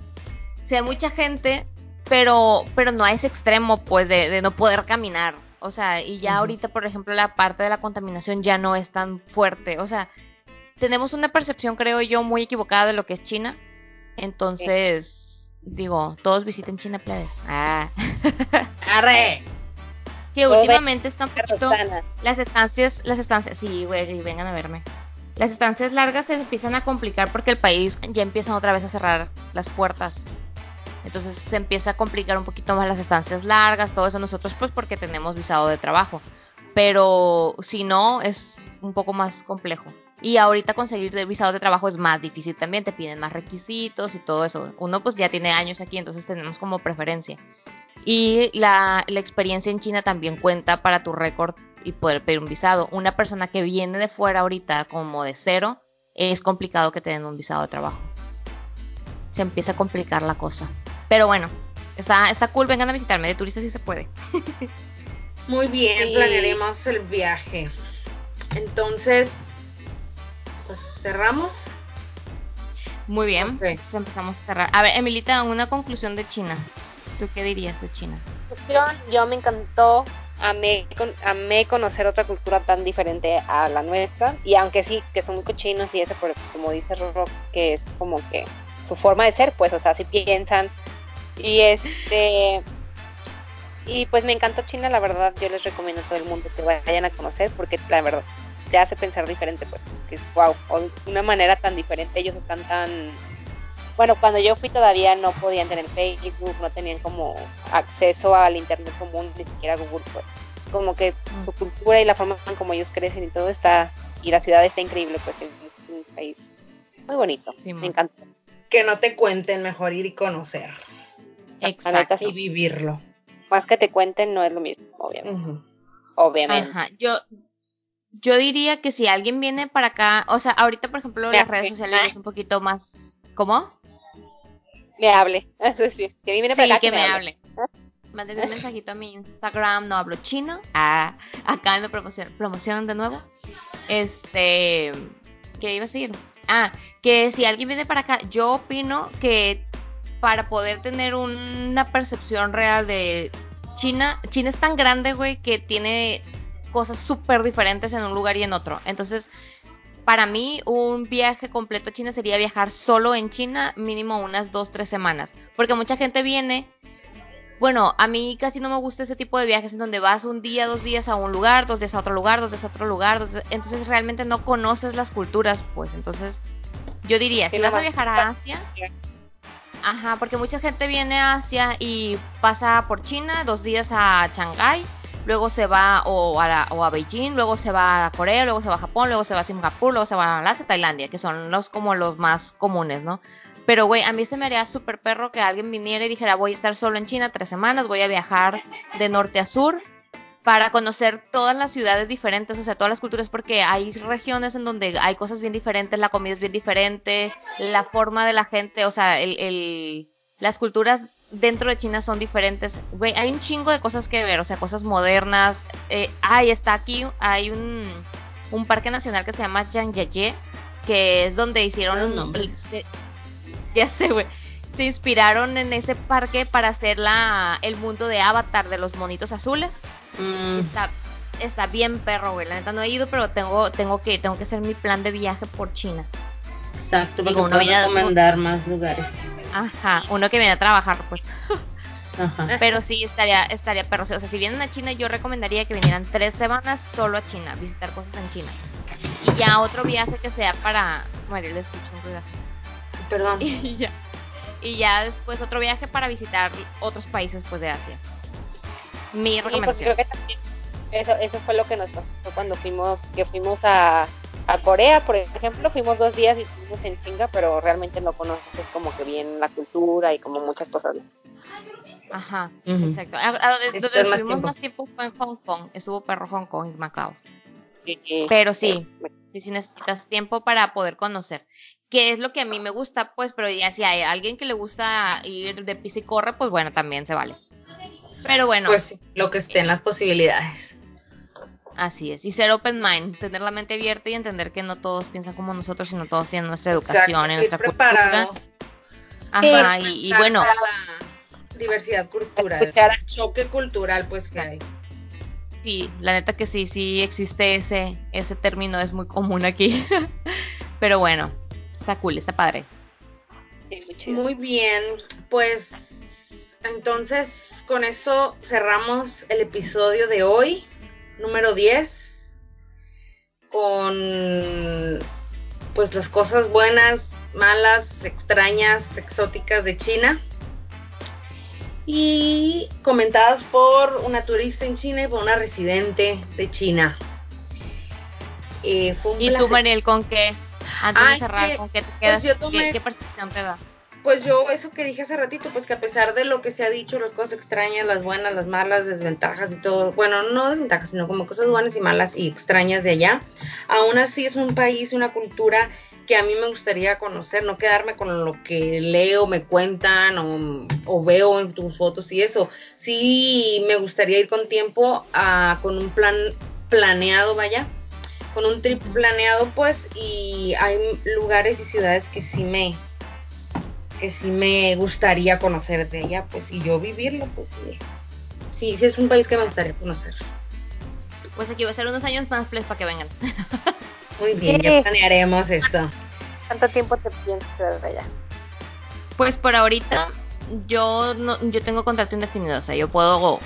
Speaker 2: Si hay mucha gente, pero, pero no a ese extremo, pues, de, de no poder caminar. O sea, y ya ahorita, por ejemplo, la parte de la contaminación ya no es tan fuerte. O sea, tenemos una percepción, creo yo, muy equivocada de lo que es China. Entonces, digo, todos visiten China, plebes. Ah.
Speaker 3: ¡Arre!
Speaker 2: Que últimamente está un poquito...
Speaker 1: Rosana.
Speaker 2: Las estancias, las estancias, sí, güey, vengan a verme. Las estancias largas se empiezan a complicar porque el país ya empiezan otra vez a cerrar las puertas. Entonces se empieza a complicar un poquito más las estancias largas, todo eso nosotros pues porque tenemos visado de trabajo. Pero si no, es un poco más complejo. Y ahorita conseguir el visado de trabajo es más difícil también, te piden más requisitos y todo eso. Uno pues ya tiene años aquí, entonces tenemos como preferencia. Y la, la experiencia en China también cuenta para tu récord y poder pedir un visado. Una persona que viene de fuera ahorita como de cero, es complicado que te den un visado de trabajo. Se empieza a complicar la cosa. Pero bueno, está, está cool, vengan a visitarme, de turista sí se puede.
Speaker 3: Muy bien,
Speaker 1: Sí.
Speaker 3: planearemos el viaje. Entonces, pues cerramos.
Speaker 2: Muy bien, entonces empezamos a cerrar. A ver, Emilita, una conclusión de China. ¿Tú qué dirías de China?
Speaker 1: Yo me encantó, amé, con- amé conocer otra cultura tan diferente a la nuestra. Y aunque sí, que son muy cochinos y eso, pero como dice Rox, que es como que su forma de ser, pues, o sea, si piensan. Y este. Y pues me encantó China, la verdad. Yo les recomiendo a todo el mundo que vayan a conocer, porque la verdad te hace pensar diferente, pues. Que es wow, una manera tan diferente. Ellos están tan bueno, cuando yo fui todavía no podían tener Facebook, no tenían como acceso al internet común, ni siquiera Google, pues. Es como que su cultura y la forma en como ellos crecen y todo está, y la ciudad está increíble, pues es un país muy bonito,
Speaker 2: Sí,
Speaker 1: me encanta.
Speaker 3: Que no te cuenten, mejor ir y conocer
Speaker 2: Exacto.
Speaker 3: y vivirlo.
Speaker 1: Más que te cuenten no es lo mismo, obviamente. Obviamente.
Speaker 2: Ajá, yo, yo diría que si alguien viene para acá, o sea, ahorita por ejemplo las redes sociales es un poquito más, ¿cómo?
Speaker 1: Me hable, es decir, que viene
Speaker 2: sí,
Speaker 1: para acá
Speaker 2: que me hable. Mándenme un mensajito a mi Instagram, no hablo chino. Ah, acá en promoción, promoción de nuevo. Este, ¿qué iba a decir? Ah, que si alguien viene para acá, yo opino que para poder tener una percepción real de China, China es tan grande, güey, que tiene cosas súper diferentes en un lugar y en otro. Entonces, para mí, un viaje completo a China sería viajar solo en China, mínimo unas dos, tres semanas. Porque mucha gente viene bueno, a mí casi no me gusta ese tipo de viajes en donde vas un día, dos días a un lugar, dos días a otro lugar, dos días a otro lugar, dos días- entonces realmente no conoces las culturas, pues entonces yo diría, si vas a viajar a Asia, ajá, porque mucha gente viene a Asia y pasa por China, dos días a Shanghái, luego se va o a, la- o a Beijing, luego se va a Corea, luego se va a Japón, luego se va a Singapur, luego se va a Malasia, Tailandia, que son los como los más comunes, ¿no? Pero, güey, a mí se me haría súper perro que alguien viniera y dijera, voy a estar solo en China tres semanas, voy a viajar de norte a sur para conocer todas las ciudades diferentes, o sea, todas las culturas, porque hay regiones en donde hay cosas bien diferentes, la comida es bien diferente, la forma de la gente, o sea, el, el- las culturas dentro de China son diferentes. Güey, hay un chingo de cosas que ver, o sea, cosas modernas. Eh, ay, está aquí, hay un, un parque nacional que se llama Zhangjiajie, que es donde hicieron un-
Speaker 3: nombres.
Speaker 2: eh, ya sé, güey. Se inspiraron en ese parque para hacer la, el mundo de Avatar de los monitos azules.
Speaker 3: Mm,
Speaker 2: Está, está bien perro, güey. La neta no he ido, pero tengo, tengo que, tengo que hacer mi plan de viaje por China.
Speaker 3: exacto,
Speaker 2: digo,
Speaker 3: porque
Speaker 2: una
Speaker 3: puedes
Speaker 2: vida-
Speaker 3: recomendar más lugares.
Speaker 2: Ajá, uno que viene a trabajar, pues.
Speaker 3: Ajá.
Speaker 2: Pero sí estaría, estaría perro. O sea, si vienen a China, yo recomendaría que vinieran tres semanas solo a China, visitar cosas en China. Y ya otro viaje que sea para. Mario, le escucho un ruido.
Speaker 3: Perdón.
Speaker 2: Y ya. Y ya después otro viaje para visitar otros países pues de Asia. Mi
Speaker 1: Sí,
Speaker 2: recomendación.
Speaker 1: creo que también eso, eso fue lo que nos pasó cuando fuimos, que fuimos a, a Corea, por ejemplo, fuimos dos días y estuvimos en chinga, pero realmente no conoces como que bien la cultura y como muchas cosas.
Speaker 2: Ajá, exacto. A- a- donde
Speaker 3: más
Speaker 2: estuvimos
Speaker 3: tiempo.
Speaker 2: más tiempo fue en Hong Kong. Estuvo perro Hong Kong y Macao. Pero sí, sí, sí necesitas tiempo para poder conocer. Que es lo que a mí me gusta, pues, pero ya si hay alguien que le gusta ir de pisa y corre, pues bueno, también se vale. Pero bueno,
Speaker 3: Pues sí, lo que estén las posibilidades.
Speaker 2: Así es. Y ser open mind, tener la mente abierta y entender que no todos piensan como nosotros, sino todos tienen nuestra educación y
Speaker 3: ir
Speaker 2: nuestra
Speaker 3: preparado.
Speaker 2: cultura. Ajá, y, y bueno,
Speaker 3: la diversidad cultural,
Speaker 1: Escuchar.
Speaker 3: el choque cultural, pues que hay.
Speaker 2: sí, la neta que sí, sí existe ese, ese término, es muy común aquí. Pero bueno, está cool, está padre.
Speaker 1: Sí, muy chido.
Speaker 3: Muy bien, pues entonces con eso cerramos el episodio de hoy, número 10, con pues las cosas buenas, malas, extrañas, exóticas de China. Y comentadas por una turista en China y por una residente de China. Eh, fue un
Speaker 2: ¿Y tú,
Speaker 3: placer.
Speaker 2: Mariel, con qué? Antes de cerrar,
Speaker 3: que,
Speaker 2: ¿con qué te
Speaker 3: pues,
Speaker 2: quedas?
Speaker 3: yo tomé-
Speaker 2: ¿Qué, qué percepción te da?
Speaker 3: Pues yo, eso que dije hace ratito, pues que a pesar de lo que se ha dicho, las cosas extrañas, las buenas, las malas, desventajas y todo, bueno, no desventajas, sino como cosas buenas y malas y extrañas de allá, aún así es un país, una cultura que a mí me gustaría conocer, no quedarme con lo que leo, me cuentan o, o veo en tus fotos y eso. Sí, me gustaría ir con tiempo, a, con un plan planeado, vaya, con un trip planeado, pues, y hay lugares y ciudades que sí me, que sí me gustaría conocer de ella, pues, y yo vivirlo, pues, sí. Sí, sí es un país que me gustaría conocer.
Speaker 2: Pues aquí va a ser unos años más please, para que vengan.
Speaker 3: Muy bien, ya planearemos eso.
Speaker 1: ¿Cuánto tiempo te piensas quedar allá?
Speaker 2: Pues por ahorita yo no, yo tengo contrato indefinido, o sea, yo puedo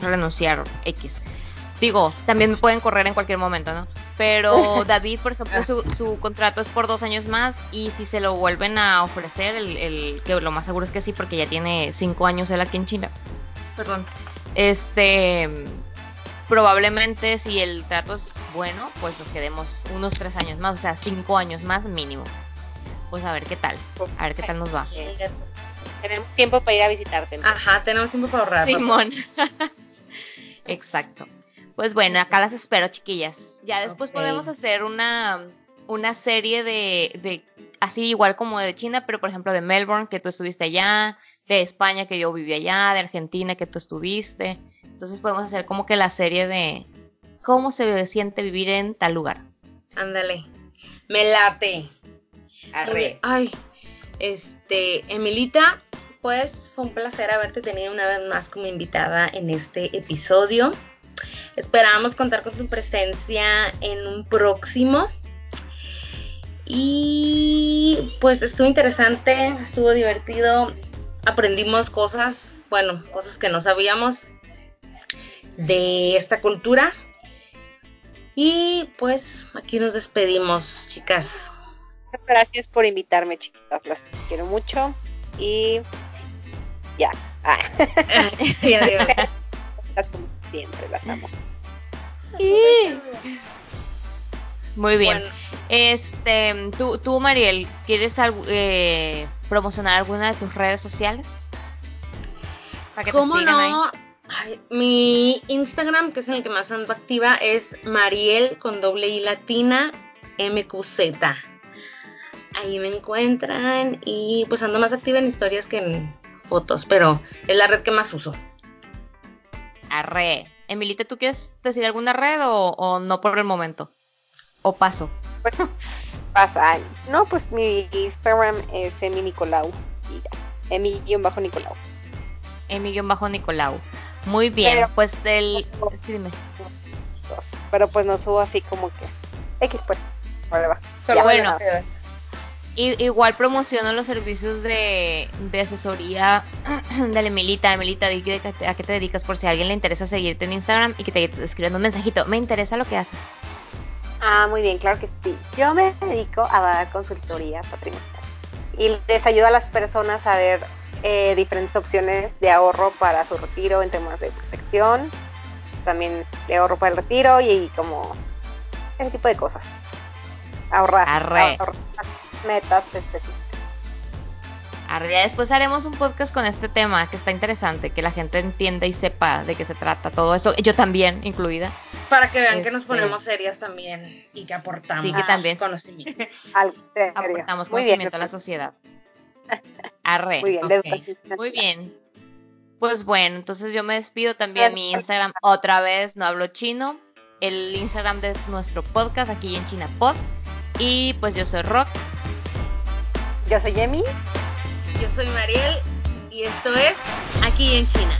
Speaker 2: renunciar X. Digo, también me pueden correr en cualquier momento, ¿no? Pero David, por ejemplo, su, su contrato es por dos años más y si se lo vuelven a ofrecer, el, el- que lo más seguro es que sí, porque ya tiene cinco años él aquí en China. Perdón. Este, probablemente si el trato es bueno, pues nos quedemos unos tres años más, o sea, cinco años más mínimo. Pues a ver qué tal, a ver qué tal nos va.
Speaker 1: Tenemos tiempo para ir a visitarte. entonces.
Speaker 3: Ajá, tenemos tiempo para ahorrar.
Speaker 2: Simón. Exacto. Pues bueno, acá las espero, chiquillas. Ya después podemos hacer una, una serie de, de, así igual como de China, pero por ejemplo de Melbourne, que tú estuviste allá, de España, que yo viví allá, de Argentina, que tú estuviste. Entonces podemos hacer como que la serie de cómo se siente vivir en tal lugar.
Speaker 3: Ándale. Me late.
Speaker 2: Arre.
Speaker 3: Ay, este, Emilita, pues fue un placer haberte tenido una vez más como invitada en este episodio. Esperamos contar con tu presencia en un próximo. Y pues estuvo interesante, estuvo divertido, aprendimos cosas bueno, cosas que no sabíamos de esta cultura. Y pues aquí nos despedimos, chicas.
Speaker 1: Gracias por invitarme, chiquitas. Las quiero mucho. Y ya. Ah.
Speaker 3: Y adiós.
Speaker 1: Siempre, las amo.
Speaker 2: Muy bien.
Speaker 3: Bueno.
Speaker 2: Este, tú, tú Mariel, ¿quieres eh, promocionar alguna de tus redes sociales? Para que te
Speaker 3: ¿Cómo
Speaker 2: sigan
Speaker 3: no?
Speaker 2: ahí.
Speaker 3: Ay, mi Instagram, que es el que más ando activa, es Mariel con doble I latina MQZ. Ahí me encuentran y pues ando más activa en historias que en fotos, pero es la red que más uso.
Speaker 2: Arre. Emilita, ¿tú quieres decir alguna red o, o no por el momento? O paso.
Speaker 1: Pasa. Ay, No, pues mi Instagram es Emi Nicolau. Y ya. Emi-Nicolau.
Speaker 2: Emi-Bajo Nicolau. Muy bien,
Speaker 1: Pero-
Speaker 2: pues el... Sí, dime.
Speaker 1: Dos. Pero pues no subo así como que. X pues. Ahora va.
Speaker 3: Solo
Speaker 1: Ya,
Speaker 2: bueno. Igual promociono los servicios de, de asesoría de la Emilita. Emilita, a qué te dedicas por si a alguien le interesa seguirte en Instagram y que te escriban un mensajito. Me interesa lo que haces.
Speaker 1: Ah, muy bien, claro que sí. Yo me dedico a dar consultorías patrimonales y les ayudo a las personas a ver eh, diferentes opciones de ahorro para su retiro en temas de protección, también de ahorro para el retiro y, como ese tipo de cosas. Ahorrar,
Speaker 2: Arre.
Speaker 1: ahorrar metas específicas.
Speaker 2: Arre, ya después haremos un podcast con este tema que está interesante, que la gente entienda y sepa de qué se trata todo eso. Yo también, incluida.
Speaker 3: Para que vean que nos
Speaker 2: Este-
Speaker 3: ponemos serias también y que aportamos
Speaker 2: Sí, que también.
Speaker 3: conocimiento.
Speaker 2: Aportamos
Speaker 1: Muy
Speaker 2: conocimiento a la sociedad. Arre.
Speaker 1: Muy bien,
Speaker 2: Muy bien. Pues bueno, entonces yo me despido también. Mi Instagram otra vez, no hablo chino. El Instagram de nuestro podcast aquí en China Pod. Y pues yo soy Rox.
Speaker 1: Yo soy Emi.
Speaker 3: Yo soy Mariel y esto es Aquí en China.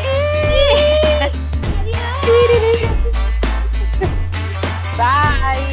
Speaker 2: ¡Eh! Bye.